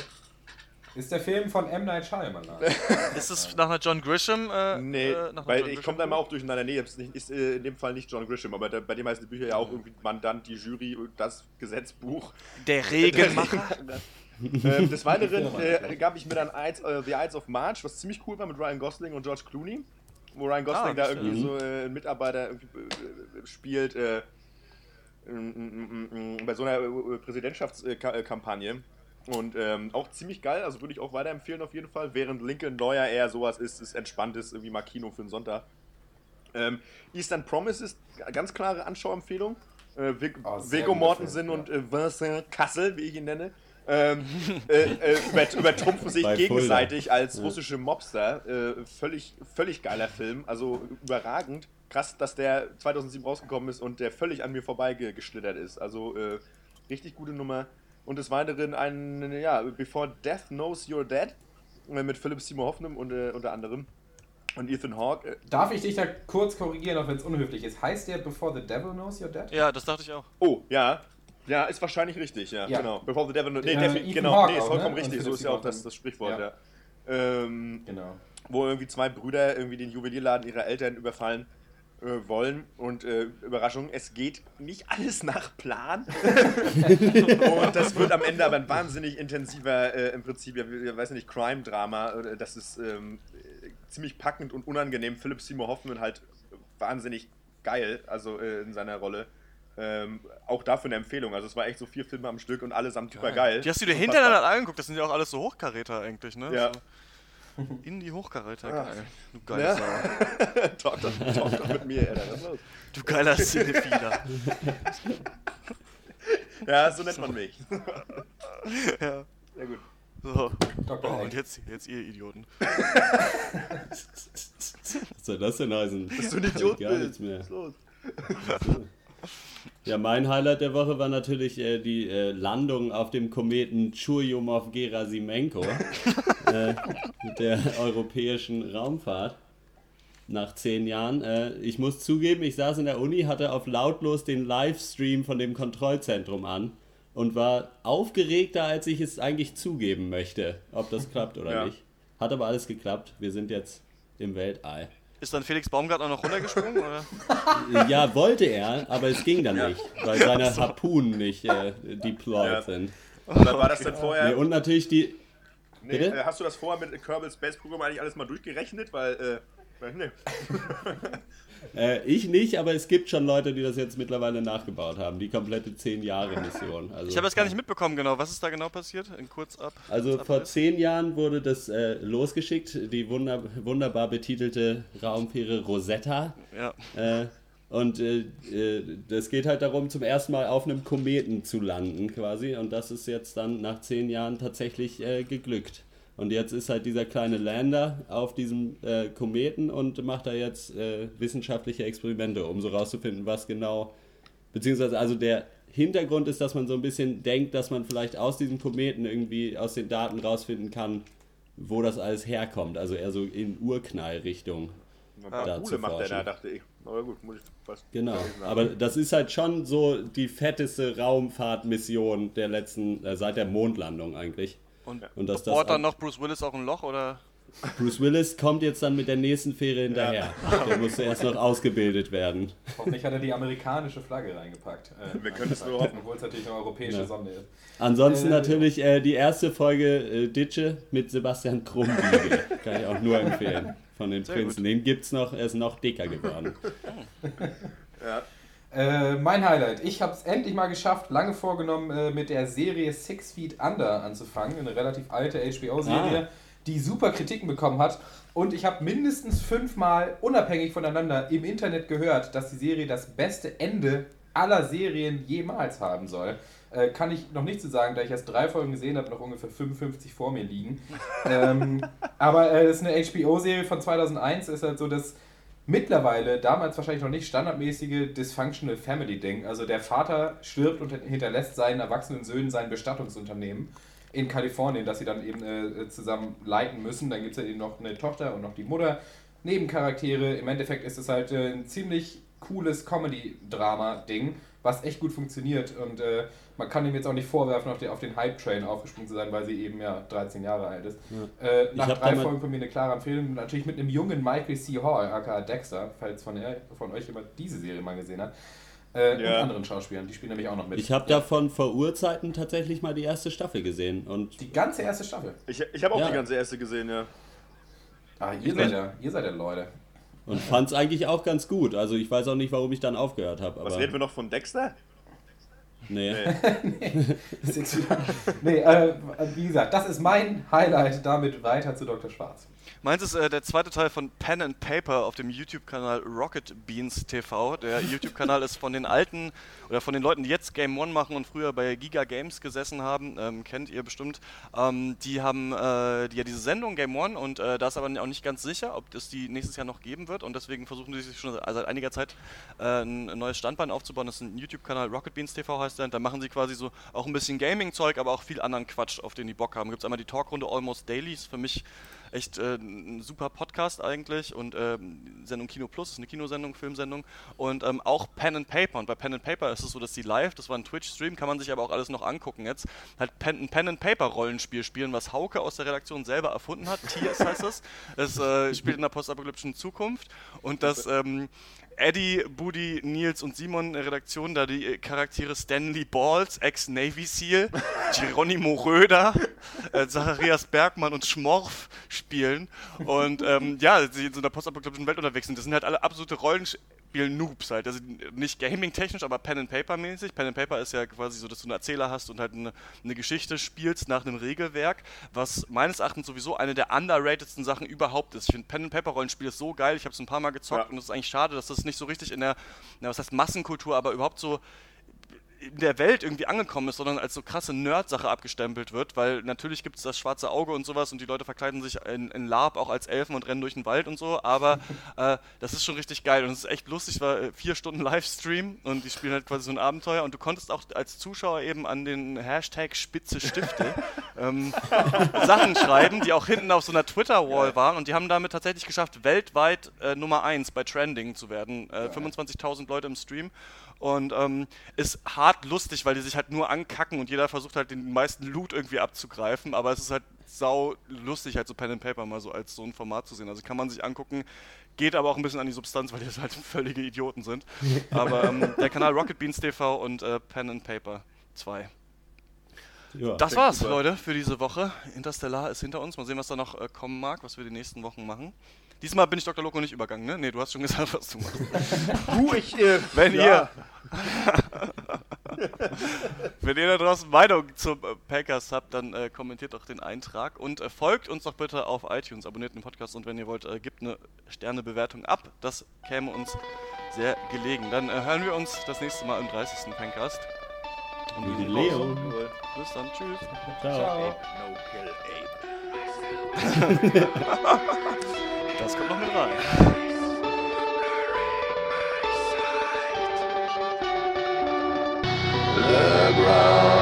Ist der Film von M. Night Shyamalan. <laughs> Ist es nach einer John Grisham? Äh, Nee, äh, weil John ich komme da immer auch durcheinander. Nee, ist, nicht, ist äh, in dem Fall nicht John Grisham, aber da, bei dem heißen die Bücher ja auch irgendwie Mandant, die Jury, das Gesetzbuch. Der <laughs> Regelmacher. <laughs> ähm, des Weiteren <laughs> äh, gab ich mir dann Ides, äh, The Ides of March, was ziemlich cool war mit Ryan Gosling und George Clooney. Wo Ryan Gosling Ah, da irgendwie so äh, einen Mitarbeiter irgendwie, äh, spielt äh, m- m- m- m- bei so einer äh, Präsidentschaftskampagne. Und ähm, auch ziemlich geil, also würde ich auch weiterempfehlen auf jeden Fall. Während Lincoln Lawyer eher sowas ist, ist entspanntes, irgendwie mal Kino für den Sonntag. Ähm, Eastern Promise ist ganz klare Anschauempfehlung. Äh, Vig Oh, Viggo guter Mortensen ja. und äh, Vincent Kassel, wie ich ihn nenne, ähm, äh, äh, über, übertrumpfen sich <laughs> Bei Fulda. gegenseitig als russische Mobster. Äh, völlig, völlig geiler Film, also überragend. Krass, dass der 2007 rausgekommen ist und der völlig an mir vorbeigeschlittert ist. Also äh, richtig gute Nummer. Und des Weiteren ein, ja, Before Death Knows You're Dead äh, mit Philip Seymour Hoffman und, äh, unter anderem. Und Ethan Hawke. Äh, Darf ich dich da kurz korrigieren, auch wenn es unhöflich ist? Heißt der Before the Devil Knows You're Dead? Ja, das dachte ich auch. oh, ja. Ja, ist wahrscheinlich richtig, ja. Ja. Genau. Before the Devil. Nee, Äh, genau, Hawke nee, ist auch, vollkommen ne? richtig. So ist ja auch das, das Sprichwort, Ja. ja. Ähm, Genau. wo irgendwie zwei Brüder irgendwie den Juwelierladen ihrer Eltern überfallen äh, wollen. Und äh, Überraschung, es geht nicht alles nach Plan. <laughs> und das wird am Ende aber ein wahnsinnig intensiver, äh, im Prinzip, ja, ich weiß nicht, Crime-Drama. Äh, Das ist ähm, äh, ziemlich packend und unangenehm. Philip Seymour Hoffman halt wahnsinnig geil, also äh, in seiner Rolle. Ähm, auch dafür eine Empfehlung. Also es war echt so vier Filme am Stück und allesamt super geil. Die hast du dir hintereinander angeguckt, das sind ja auch alles so Hochkaräter eigentlich, ne? Ja. So in die Hochkaräter, Ah. geil. Du geiler Ja. Sau. <laughs> talk, doch, talk doch mit mir, Alter. Was los? Du geiler Cinephiler. <laughs> Ja, so nennt man mich. <laughs> ja. Ja gut. So. Dr. Oh, und jetzt, jetzt ihr Idioten. Was soll das denn heißen? Dass du ein Idiot Gar bist. nichts mehr. Was ist los? Ja, mein Highlight der Woche war natürlich äh, die äh, Landung auf dem Kometen Churyumov-Gerasimenko <laughs> äh, mit der europäischen Raumfahrt nach zehn Jahren. Äh, ich muss zugeben, ich saß in der Uni, hatte auf lautlos den Livestream von dem Kontrollzentrum an und war aufgeregter, als ich es eigentlich zugeben möchte, ob das klappt oder Ja. nicht. Hat aber alles geklappt. Wir sind jetzt im Weltall. Ist dann Felix Baumgartner noch runtergesprungen? Oder? <laughs> Ja, wollte er, aber es ging dann Ja. nicht, weil seine Harpunen nicht äh, deployed Ja. sind. Aber war das denn vorher? Nee, und natürlich die. nee, bitte? äh, hast du das vorher mit Kerbal Space Program eigentlich alles mal durchgerechnet? Weil äh, Nee. Äh, ich nicht, aber es gibt schon Leute, die das jetzt mittlerweile nachgebaut haben. Die komplette 10-Jahre-Mission. Also, Ich habe das gar nicht mitbekommen, genau. Was ist da genau passiert? In kurz ab. Also vor Abriss. zehn Jahren wurde das äh, losgeschickt, die wunder wunderbar betitelte Raumfähre Rosetta. Ja. Äh, und äh, äh, das geht halt darum, zum ersten Mal auf einem Kometen zu landen quasi. Und das ist jetzt dann nach zehn Jahren tatsächlich äh, geglückt. Und jetzt ist halt dieser kleine Lander auf diesem äh, Kometen und macht da jetzt äh, wissenschaftliche Experimente, um so rauszufinden, was genau, beziehungsweise also der Hintergrund ist, dass man so ein bisschen denkt, dass man vielleicht aus diesem Kometen irgendwie aus den Daten rausfinden kann, wo das alles herkommt. Also eher so in Urknallrichtung. Paar Da zu macht er da, dachte ich. Aber gut, muss ich fast. Genau, aber das ist halt schon so die fetteste Raumfahrtmission der letzten, äh, seit der Mondlandung eigentlich. Und, Und dass das bohrt dann noch Bruce Willis auch ein Loch oder? Bruce Willis kommt jetzt dann mit der nächsten Fähre hinterher. Der muss erst noch ausgebildet werden. Hoffentlich hat er die amerikanische Flagge reingepackt. Äh, Wir können es nur hoffen. Obwohl es natürlich eine europäische Ja. Sonde ist. Ansonsten Äh, natürlich äh, die erste Folge äh, Ditsche mit Sebastian Krumbiegel. <laughs> Kann ich auch nur empfehlen. Von den Sehr Prinzen. gut. Den gibt's noch, er ist noch dicker geworden. <laughs> Ja. Äh, mein Highlight. Ich habe es endlich mal geschafft, lange vorgenommen, äh, mit der Serie Six Feet Under anzufangen. Eine relativ alte HBO-Serie, Ah. die super Kritiken bekommen hat. Und ich habe mindestens fünfmal unabhängig voneinander im Internet gehört, dass die Serie das beste Ende aller Serien jemals haben soll. Äh, kann ich noch nicht zu sagen, da ich erst drei Folgen gesehen habe, noch ungefähr 55 vor mir liegen. <laughs> ähm, aber äh, das ist eine HBO-Serie von 2001, ist halt so das mittlerweile, damals wahrscheinlich noch nicht standardmäßige Dysfunctional Family Ding. Also der Vater stirbt und hinterlässt seinen erwachsenen Söhnen sein Bestattungsunternehmen in Kalifornien, das sie dann eben äh, zusammen leiten müssen. Dann gibt es ja eben noch eine Tochter und noch die Mutter. Nebencharaktere. Im Endeffekt ist es halt äh, ein ziemlich cooles Comedy-Drama-Ding, was echt gut funktioniert. Und äh, man kann ihm jetzt auch nicht vorwerfen, auf den, auf den Hype-Train aufgesprungen zu sein, weil sie eben ja 13 Jahre alt ist. Äh, nach drei Folgen von mir eine klare Empfehlung. Natürlich mit einem jungen Michael C. Hall, aka Dexter, falls von, er, von euch jemand diese Serie mal gesehen hat. Äh, Ja. Und anderen Schauspielern, die spielen nämlich auch noch mit. Ich habe davon vor Urzeiten tatsächlich mal die erste Staffel gesehen. Und die ganze erste Staffel. Ich, ich habe auch Ja. die ganze erste gesehen, ja. Ah, ihr seid ja, ihr seid ja Leute. Und fand es eigentlich auch ganz gut. Also ich weiß auch nicht, warum ich dann aufgehört habe. Was Aber reden wir noch von Dexter? Nee. Under. <laughs> nee, äh, wie gesagt, das ist mein Highlight. Damit weiter zu Dr. Schwarz. Meins ist äh, der zweite Teil von Pen and Paper auf dem YouTube-Kanal Rocket Beans TV. Der <laughs> YouTube-Kanal ist von den alten oder von den Leuten, die jetzt Game One machen und früher bei Giga Games gesessen haben, ähm, kennt ihr bestimmt. Ähm, die haben äh, die, ja diese Sendung Game One und äh, da ist aber auch nicht ganz sicher, ob es die nächstes Jahr noch geben wird und deswegen versuchen sie sich schon seit einiger Zeit äh, ein neues Standbein aufzubauen. Das ist ein YouTube-Kanal, Rocket Beans TV heißt der. Und Da machen sie quasi so auch ein bisschen Gaming-Zeug, aber auch viel anderen Quatsch, auf den die Bock haben. Gibt es einmal die Talkrunde Almost Daily, ist für mich echt äh, ein super Podcast eigentlich und ähm, Sendung Kino Plus ist eine Kinosendung, Filmsendung und ähm, auch Pen and Paper und bei Pen and Paper ist es so, dass die live, das war ein Twitch-Stream, kann man sich aber auch alles noch angucken jetzt, halt Pen, ein Pen and Paper Rollenspiel spielen, was Hauke aus der Redaktion selber erfunden hat, Tiers heißt es, es äh, spielt in der postapokalyptischen Zukunft und das ähm, Eddie, Budi, Nils und Simon in der Redaktion, da die Charaktere Stanley Balls, Ex-Navy SEAL, Geronimo Röder, äh, Zacharias Bergmann und Schmorf spielen und ähm, ja, sie in so einer postapokalyptischen Welt unterwegs sind. Das sind halt alle absolute Rollenspiel-Noobs halt. Also nicht gaming-technisch, aber Pen-and-Paper-mäßig. Pen-and-Paper ist ja quasi so, dass du einen Erzähler hast und halt eine, eine Geschichte spielst nach einem Regelwerk, was meines Erachtens sowieso eine der underratedsten Sachen überhaupt ist. Ich finde Pen-and-Paper-Rollenspiel ist so geil. Ich habe es ein paar Mal gezockt Ja. und es ist eigentlich schade, dass das nicht so richtig in der, na, was heißt Massenkultur, aber überhaupt so in der Welt irgendwie angekommen ist, sondern als so krasse Nerd-Sache abgestempelt wird, weil natürlich gibt es das schwarze Auge und sowas und die Leute verkleiden sich in, in Lab auch als Elfen und rennen durch den Wald und so, aber <laughs> äh, das ist schon richtig geil und es ist echt lustig, es war äh, vier Stunden Livestream und die spielen halt quasi so ein Abenteuer und du konntest auch als Zuschauer eben an den Hashtag Spitze Stifte <laughs> ähm, Sachen schreiben, die auch hinten auf so einer Twitter-Wall waren und die haben damit tatsächlich geschafft, weltweit äh, Nummer 1 bei Trending zu werden. Äh, 25.000 Leute im Stream und ähm, ist hart lustig, weil die sich halt nur ankacken und jeder versucht halt den meisten Loot irgendwie abzugreifen, aber es ist halt sau lustig, halt so Pen and Paper mal so als so ein Format zu sehen. Also kann man sich angucken, geht aber auch ein bisschen an die Substanz, weil die halt <laughs> völlige Idioten sind. <laughs> aber ähm, der Kanal Rocket Beans TV und äh, Pen and Paper 2. Ja, das war's, Leute, für diese Woche. Interstellar ist hinter uns. Mal sehen, was da noch äh, kommen mag, was wir die nächsten Wochen machen. Diesmal bin ich Dr. Loco nicht übergangen, ne? Nee, du hast schon gesagt, was du machst. <laughs> du, ich, äh, Wenn ja. ihr. <laughs> Wenn ihr da draußen Meinung zum äh, Packers habt, dann äh, kommentiert doch den Eintrag und äh, folgt uns doch bitte auf iTunes, abonniert den Podcast und wenn ihr wollt, äh, gebt eine Sternebewertung ab. Das käme uns sehr gelegen. Dann äh, hören wir uns das nächste Mal im 30. Pancast. Und wir Leo. Bis dann, tschüss. Ciao. Ciao. Ape, no kill Ape. <laughs> Das kommt noch mit rein. The ground.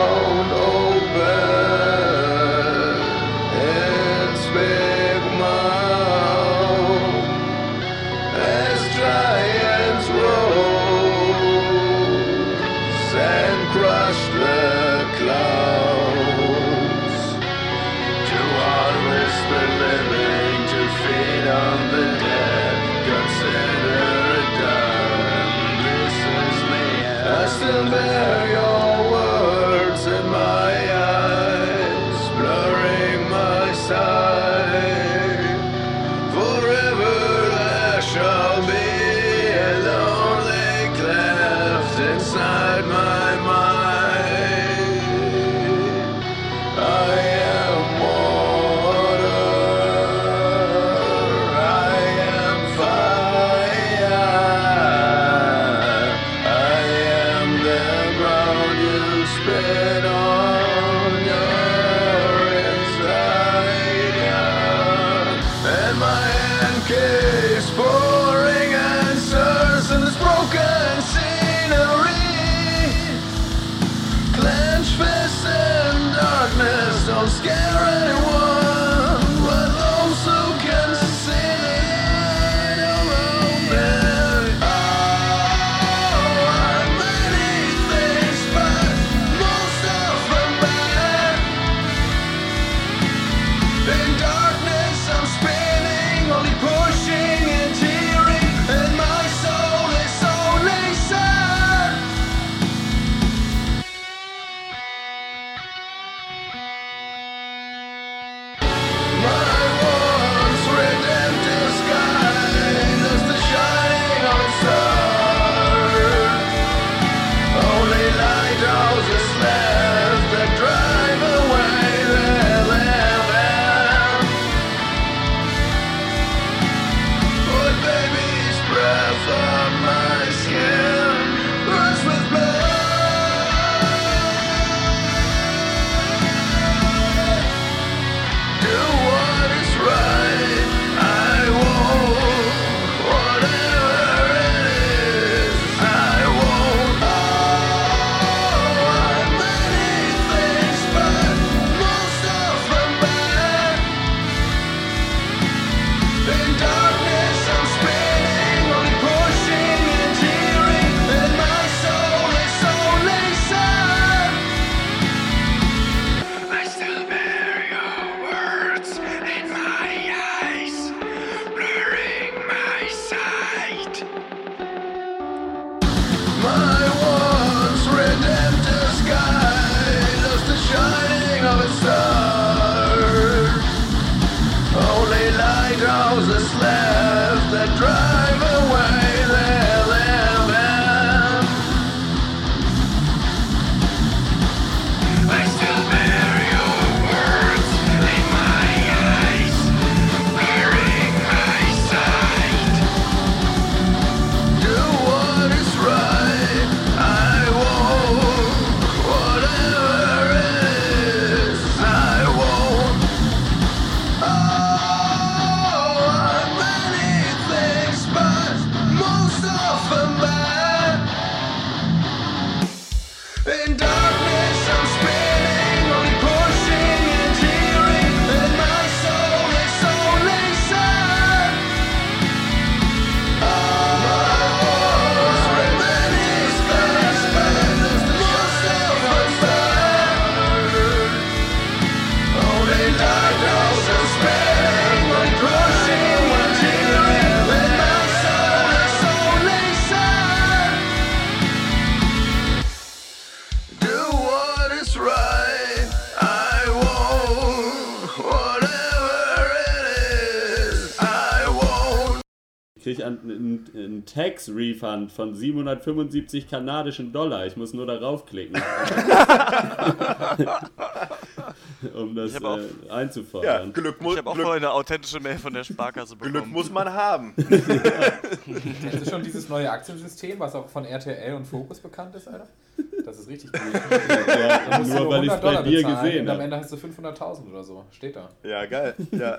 Einen, einen Tax-Refund von 775 kanadischen Dollar. Ich muss nur darauf klicken. <laughs> um das auch- äh, Ja, einzufordern. Glück, mu Ich habe auch Glück, eine authentische Mail von der Sparkasse Glück bekommen. muss man haben. <laughs> Kennst du schon dieses neue Aktiensystem, was auch von RTL und Focus bekannt ist, Alter? Das ist richtig gut. <laughs> Ja, du nur weil ich es 100 bei dir gesehen Und am habe. Ende hast du 500.000 oder so. Steht da. Ja, geil. Ja.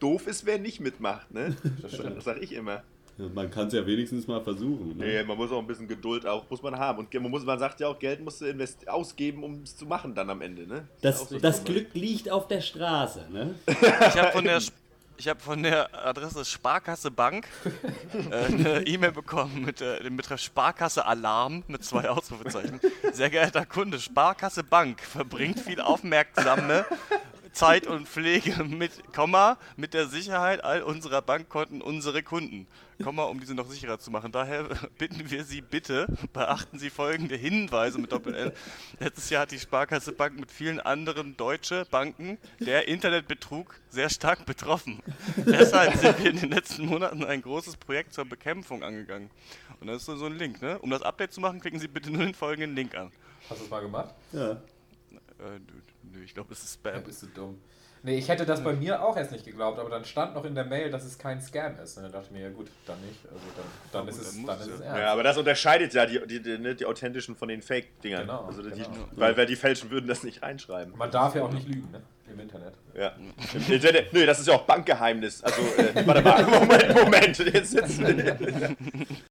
Doof ist, wer nicht mitmacht, ne? <laughs> Das. Das sag ich immer. Man kann es ja wenigstens mal versuchen. Ne? Nee, man muss auch ein bisschen Geduld auch, muss man haben. Und man, muss, man sagt ja auch, Geld musst du invest ausgeben, um es zu machen dann am Ende, ne? Das, das dumm. Glück liegt auf der Straße. Ne? Ich habe von der ich habe von der Adresse Sparkasse Bank <laughs> äh, eine E-Mail bekommen mit äh, dem Betreff Sparkasse Alarm mit zwei Ausrufezeichen. Sehr geehrter Kunde, Sparkasse Bank verbringt viel aufmerksame Zeit und Pflege mit, Komma, mit der Sicherheit all unserer Bankkonten unsere Kunden. Komma, um diese noch sicherer zu machen. Daher <laughs> bitten wir Sie bitte, beachten Sie folgende Hinweise mit Doppel-L. Letztes Jahr hat die Sparkasse Bank mit vielen anderen deutsche Banken der Internetbetrug sehr stark betroffen. Deshalb sind wir in den letzten Monaten ein großes Projekt zur Bekämpfung angegangen. Und das ist so so ein Link, ne? Um das Update zu machen, klicken Sie bitte nur den folgenden Link an. Hast du es mal gemacht? Ja. Äh, nö, nö, ich glaube, es ist Ja, Spam. bist du dumm. Nee, ich hätte das bei mir auch erst nicht geglaubt, aber dann stand noch in der Mail, dass es kein Scam ist. Und dann dachte ich mir, ja gut, dann nicht. Also dann, dann, ist, dann es, muss dann es ist es ja. ernst. Ja, aber das unterscheidet ja die, die, die, ne, die authentischen von den Fake-Dingern. Genau, also die, genau. Weil, weil die Fälschen würden das nicht reinschreiben. Man darf ja auch nicht lügen, ne? Im Internet. Ja. Im Internet, nö, das ist ja auch Bankgeheimnis. Also, äh, warte mal, <laughs> Moment, Moment. Jetzt, jetzt,